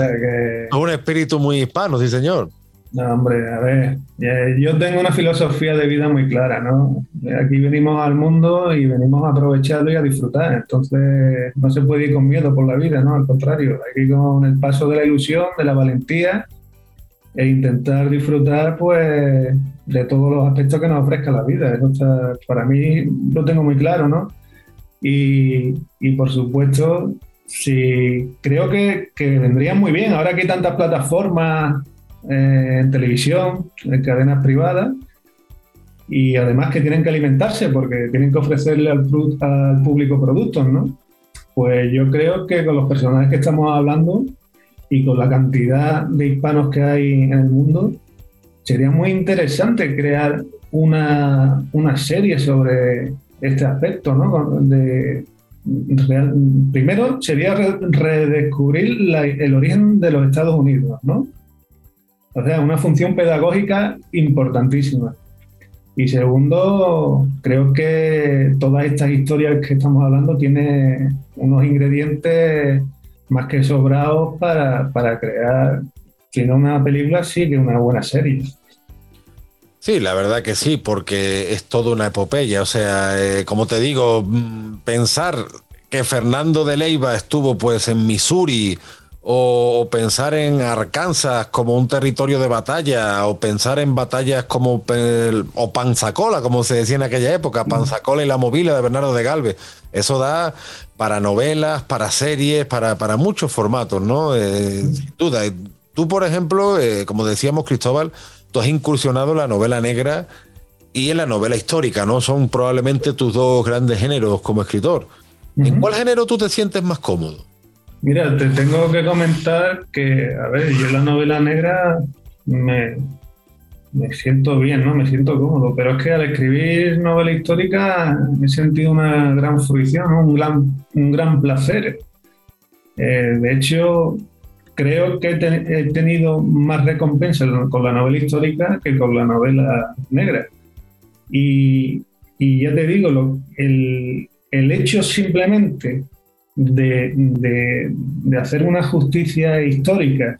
Es un espíritu muy hispano, sí, señor. No, hombre, a ver, eh, yo tengo una filosofía de vida muy clara, ¿no? Aquí venimos al mundo y venimos a aprovecharlo y a disfrutar, entonces no se puede ir con miedo por la vida, ¿no? Al contrario, hay que ir con el paso de la ilusión, de la valentía e intentar disfrutar, pues, de todos los aspectos que nos ofrezca la vida. Eso para mí lo tengo muy claro, ¿no? Y, y por supuesto, sí, creo que, que vendrían muy bien. Ahora que hay tantas plataformas eh, en televisión, en cadenas privadas, y además que tienen que alimentarse porque tienen que ofrecerle al, público productos, ¿no? Pues yo creo que con los personajes que estamos hablando y con la cantidad de hispanos que hay en el mundo, sería muy interesante crear una, una serie sobre este aspecto, ¿no? De, primero sería redescubrir el origen de los Estados Unidos, ¿no? O sea, una función pedagógica importantísima. Y segundo, creo que todas estas historias que estamos hablando tienen unos ingredientes más que sobrados para, para crear, si no una película, sí que una buena serie. Sí, la verdad que sí, porque es toda una epopeya. O sea, eh, como te digo, mm, pensar que Fernando de Leiva estuvo pues en Missouri o, pensar en Arkansas como un territorio de batalla, o pensar en batallas como o Panzacola, como se decía en aquella época, Panzacola y la movila de Bernardo de Galvez. Eso da para novelas, para series, para, para muchos formatos, ¿no? Eh, sin duda. Tú, por ejemplo, eh, como decíamos, Cristóbal, tú has incursionado en la novela negra y en la novela histórica, ¿no? Son probablemente tus dos grandes géneros como escritor. ¿En cuál género tú te sientes más cómodo? Mira, te tengo que comentar que, a ver, yo la novela negra me, me siento bien, ¿no? Me siento cómodo, pero es que al escribir novela histórica he sentido una gran fruición, un, gran, un gran placer. Eh, de hecho, creo que he, tenido más recompensas con la novela histórica que con la novela negra. Y, y ya te digo, lo, el, el hecho simplemente de, hacer una justicia histórica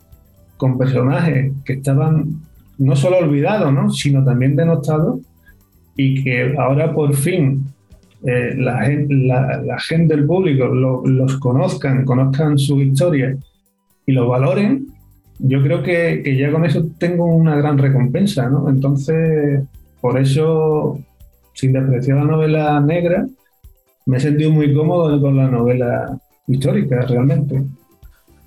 con personajes que estaban no solo olvidados, sino también denostados, y que ahora por fin eh, la, gente del público los conozcan, conozcan su historia y lo valoren, yo creo que, que, ya con eso tengo una gran recompensa. ¿no? Entonces, por eso, sin despreciar la novela negra, me he sentido muy cómodo con la novela histórica, realmente.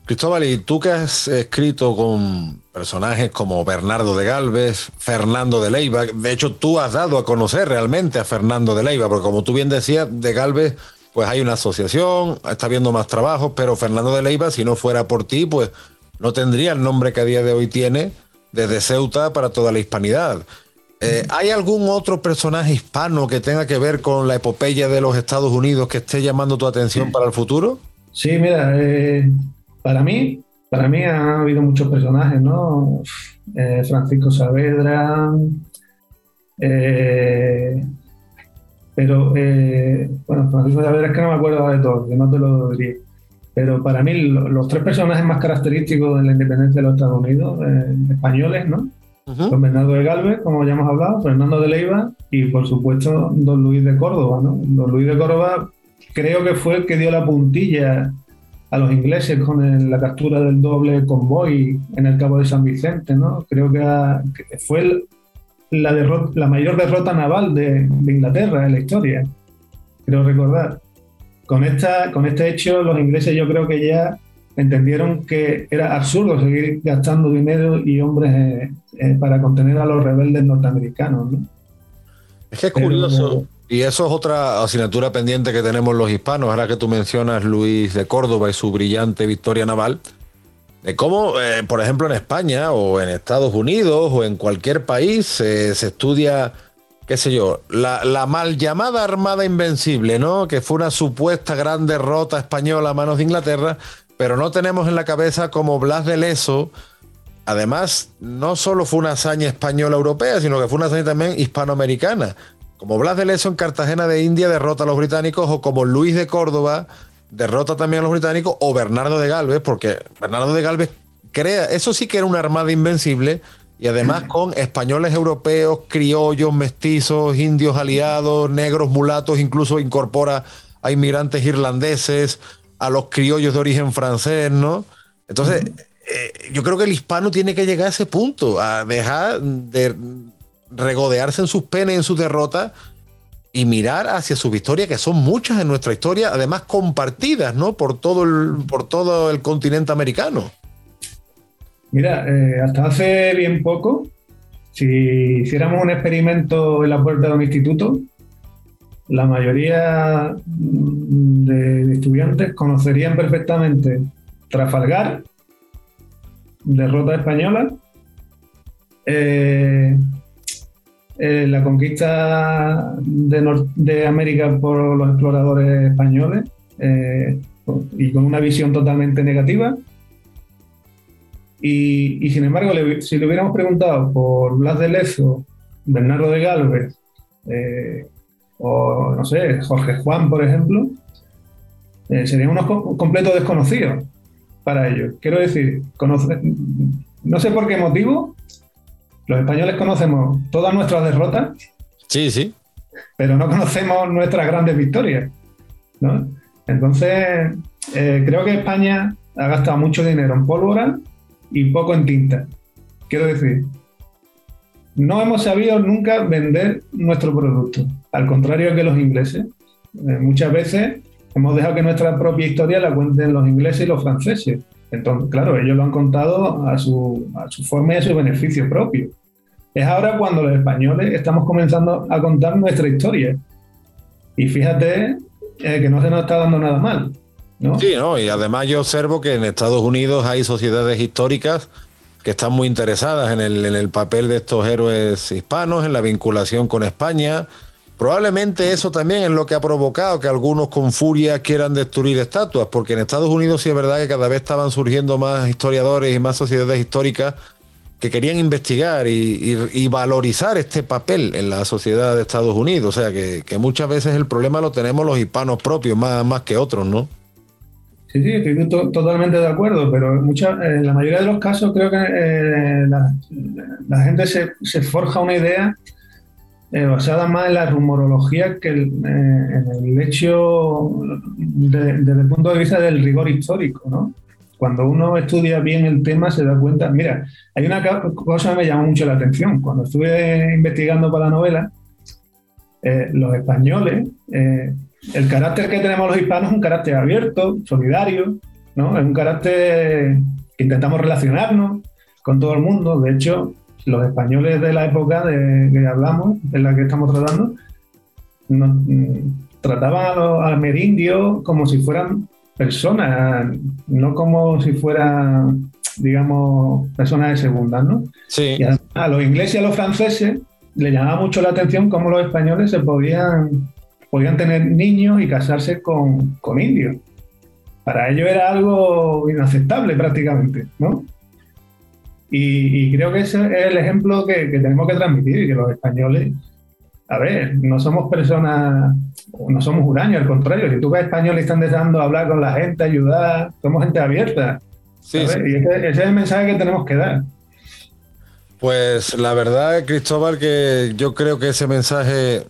Cristóbal, y tú que has escrito con personajes como Bernardo de Galvez, Fernando de Leiva, de hecho tú has dado a conocer realmente a Fernando de Leiva, porque como tú bien decías, de Galvez, pues hay una asociación, está viendo más trabajos, pero Fernando de Leiva, si no fuera por ti, pues no tendría el nombre que a día de hoy tiene desde Ceuta para toda la hispanidad. Eh, ¿Hay algún otro personaje hispano que tenga que ver con la epopeya de los Estados Unidos que esté llamando tu atención para el futuro? Sí, mira, eh, para mí, para mí ha habido muchos personajes, ¿no? Eh, Francisco Saavedra, pero, bueno, Francisco Saavedra es que no me acuerdo de todo, que no te lo diría. Pero para mí los tres personajes más característicos de la independencia de los Estados Unidos, españoles, ¿no? Don Bernardo de Galvez, como ya hemos hablado, Fernando de Leiva y por supuesto Don Luis de Córdoba. Don Luis de Córdoba creo que fue el que dio la puntilla a los ingleses con la captura del doble convoy en el Cabo de San Vicente. ¿no? Creo que, fue la, la mayor derrota naval de, Inglaterra en la historia, creo recordar. Con, esta, con este hecho los ingleses yo creo que ya entendieron que era absurdo seguir gastando dinero y hombres eh, eh, para contener a los rebeldes norteamericanos. Es que es curioso, y eso es otra asignatura pendiente que tenemos los hispanos, ahora que tú mencionas Luis de Córdoba y su brillante victoria naval, de cómo, eh, por ejemplo, en España o en Estados Unidos o en cualquier país se estudia qué sé yo, la, la, mal llamada Armada Invencible, ¿no? Que fue una supuesta gran derrota española a manos de Inglaterra, pero no tenemos en la cabeza como Blas de Leso. Además, no solo fue una hazaña española europea, sino que fue una hazaña también hispanoamericana. como Blas de Leso en Cartagena de India derrota a los británicos o como Luis de Córdoba derrota también a los británicos o Bernardo de Galvez, porque Bernardo de Galvez crea, eso sí que era una armada invencible y además con españoles europeos, criollos, mestizos, indios aliados, negros, mulatos, incluso incorpora a inmigrantes irlandeses, a los criollos de origen francés, ¿no? Entonces, eh, yo creo que el hispano tiene que llegar a ese punto, a dejar de regodearse en sus penas y en sus derrotas y mirar hacia sus victorias, que son muchas en nuestra historia, además compartidas, ¿no? Por todo el, por todo el continente americano. Mira, eh, hasta hace bien poco, si hiciéramos un experimento en la puerta de un instituto, la mayoría de, estudiantes conocerían perfectamente Trafalgar, derrota española, eh, eh, la conquista de, América por los exploradores españoles y con una visión totalmente negativa, y, sin embargo, si le hubiéramos preguntado por Blas de Lezo, Bernardo de Galvez, eh, o no sé, Jorge Juan, por ejemplo, eh, serían unos completos desconocidos para ellos. Quiero decir, no sé por qué motivo, los españoles conocemos todas nuestras derrotas. Sí, sí. Pero no conocemos nuestras grandes victorias. Entonces, eh, creo que España ha gastado mucho dinero en pólvora y poco en tinta. Quiero decir, no hemos sabido nunca vender nuestro producto, al contrario que los ingleses. Eh, muchas veces hemos dejado que nuestra propia historia la cuenten los ingleses y los franceses. Entonces, claro, ellos lo han contado a su, a su forma y a su beneficio propio. Es ahora cuando los españoles estamos comenzando a contar nuestra historia. Y fíjate eh, que no se nos está dando nada mal. Sí, ¿no? y además yo observo que en Estados Unidos hay sociedades históricas que están muy interesadas en el, en el papel de estos héroes hispanos, en la vinculación con España. Probablemente eso también es lo que ha provocado que algunos con furia quieran destruir estatuas, porque en Estados Unidos sí es verdad que cada vez estaban surgiendo más historiadores y más sociedades históricas que querían investigar y, valorizar este papel en la sociedad de Estados Unidos. O sea que, muchas veces el problema lo tenemos los hispanos propios, más, más que otros, ¿no? Sí, sí, estoy totalmente de acuerdo, pero en la mayoría de los casos creo que eh, la, gente se, forja una idea eh, basada más en la rumorología que eh, en el hecho desde el punto de vista del rigor histórico, ¿no? Cuando uno estudia bien el tema se da cuenta, mira, hay una cosa que me llamó mucho la atención. Cuando estuve investigando para la novela, los españoles el carácter que tenemos los hispanos es un carácter abierto, solidario, ¿no? Es un carácter que intentamos relacionarnos con todo el mundo. De hecho, los españoles de la época de que hablamos, en la que estamos tratando, mm, trataban a los amerindios como si fueran personas, no como si fueran, digamos, personas de segunda, ¿no? Sí. Y a, los ingleses y a los franceses le llamaba mucho la atención cómo los españoles se podían podían tener niños y casarse con, indios. Para ellos era algo inaceptable prácticamente, ¿no? Y, creo que ese es el ejemplo que, tenemos que transmitir y que los españoles, a ver, no somos personas, no somos huraños, al contrario, si tú ves españoles están deseando hablar con la gente, ayudar, somos gente abierta. Sí, Y ese, es el mensaje que tenemos que dar. Pues la verdad, Cristóbal, que yo creo que ese mensaje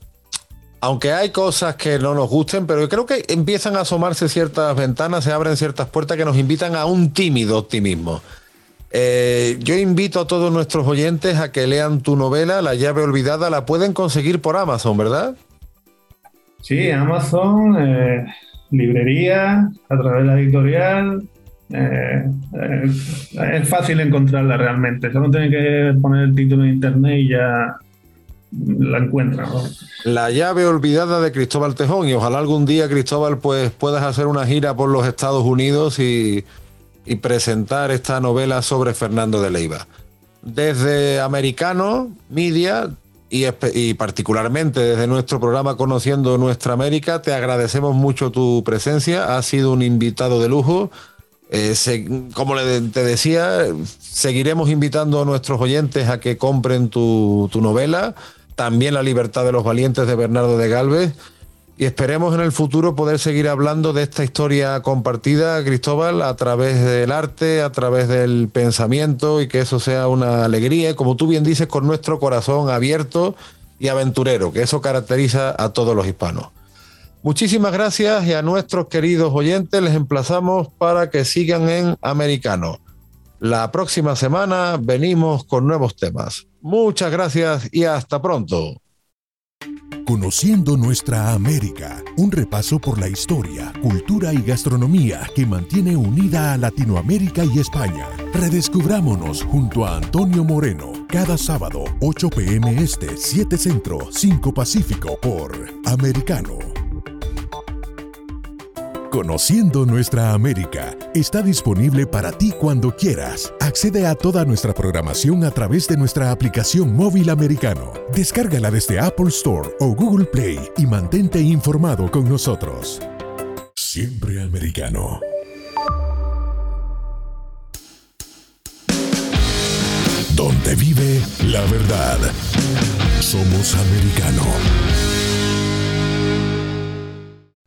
aunque hay cosas que no nos gusten, pero yo creo que empiezan a asomarse ciertas ventanas, se abren ciertas puertas que nos invitan a un tímido optimismo. Eh, yo invito a todos nuestros oyentes a que lean tu novela, La llave olvidada, la pueden conseguir por Amazon, ¿verdad? Sí, Amazon, eh, librería, a través de la editorial. Eh, es fácil encontrarla realmente, solo tienen que poner el título en internet y ya la encuentra. La llave olvidada de Cristóbal Tejón y ojalá algún día Cristóbal pues puedas hacer una gira por los Estados Unidos y, presentar esta novela sobre Fernando de Leiva. Desde Americano Media y, y, particularmente desde nuestro programa Conociendo Nuestra América, te agradecemos mucho tu presencia, has sido un invitado de lujo. Eh, como te decía, seguiremos invitando a nuestros oyentes a que compren tu, tu novela también La libertad de los valientes de Bernardo de Galvez. Y esperemos en el futuro poder seguir hablando de esta historia compartida, Cristóbal, a través del arte, a través del pensamiento y que eso sea una alegría, como tú bien dices, con nuestro corazón abierto y aventurero, que eso caracteriza a todos los hispanos. Muchísimas gracias y a nuestros queridos oyentes les emplazamos para que sigan en Americano. La próxima semana venimos con nuevos temas. Muchas gracias y hasta pronto. Conociendo nuestra América, un repaso por la historia, cultura y gastronomía que mantiene unida a Latinoamérica y España. Redescubrámonos junto a Antonio Moreno cada sábado 8 pm este, 7 centro, 5 pacífico por Americano. Conociendo nuestra América está disponible para ti cuando quieras. Accede a toda nuestra programación a través de nuestra aplicación móvil americano. Descárgala desde Apple Store o Google Play y mantente informado con nosotros. Siempre americano. Donde vive la verdad. Somos americano.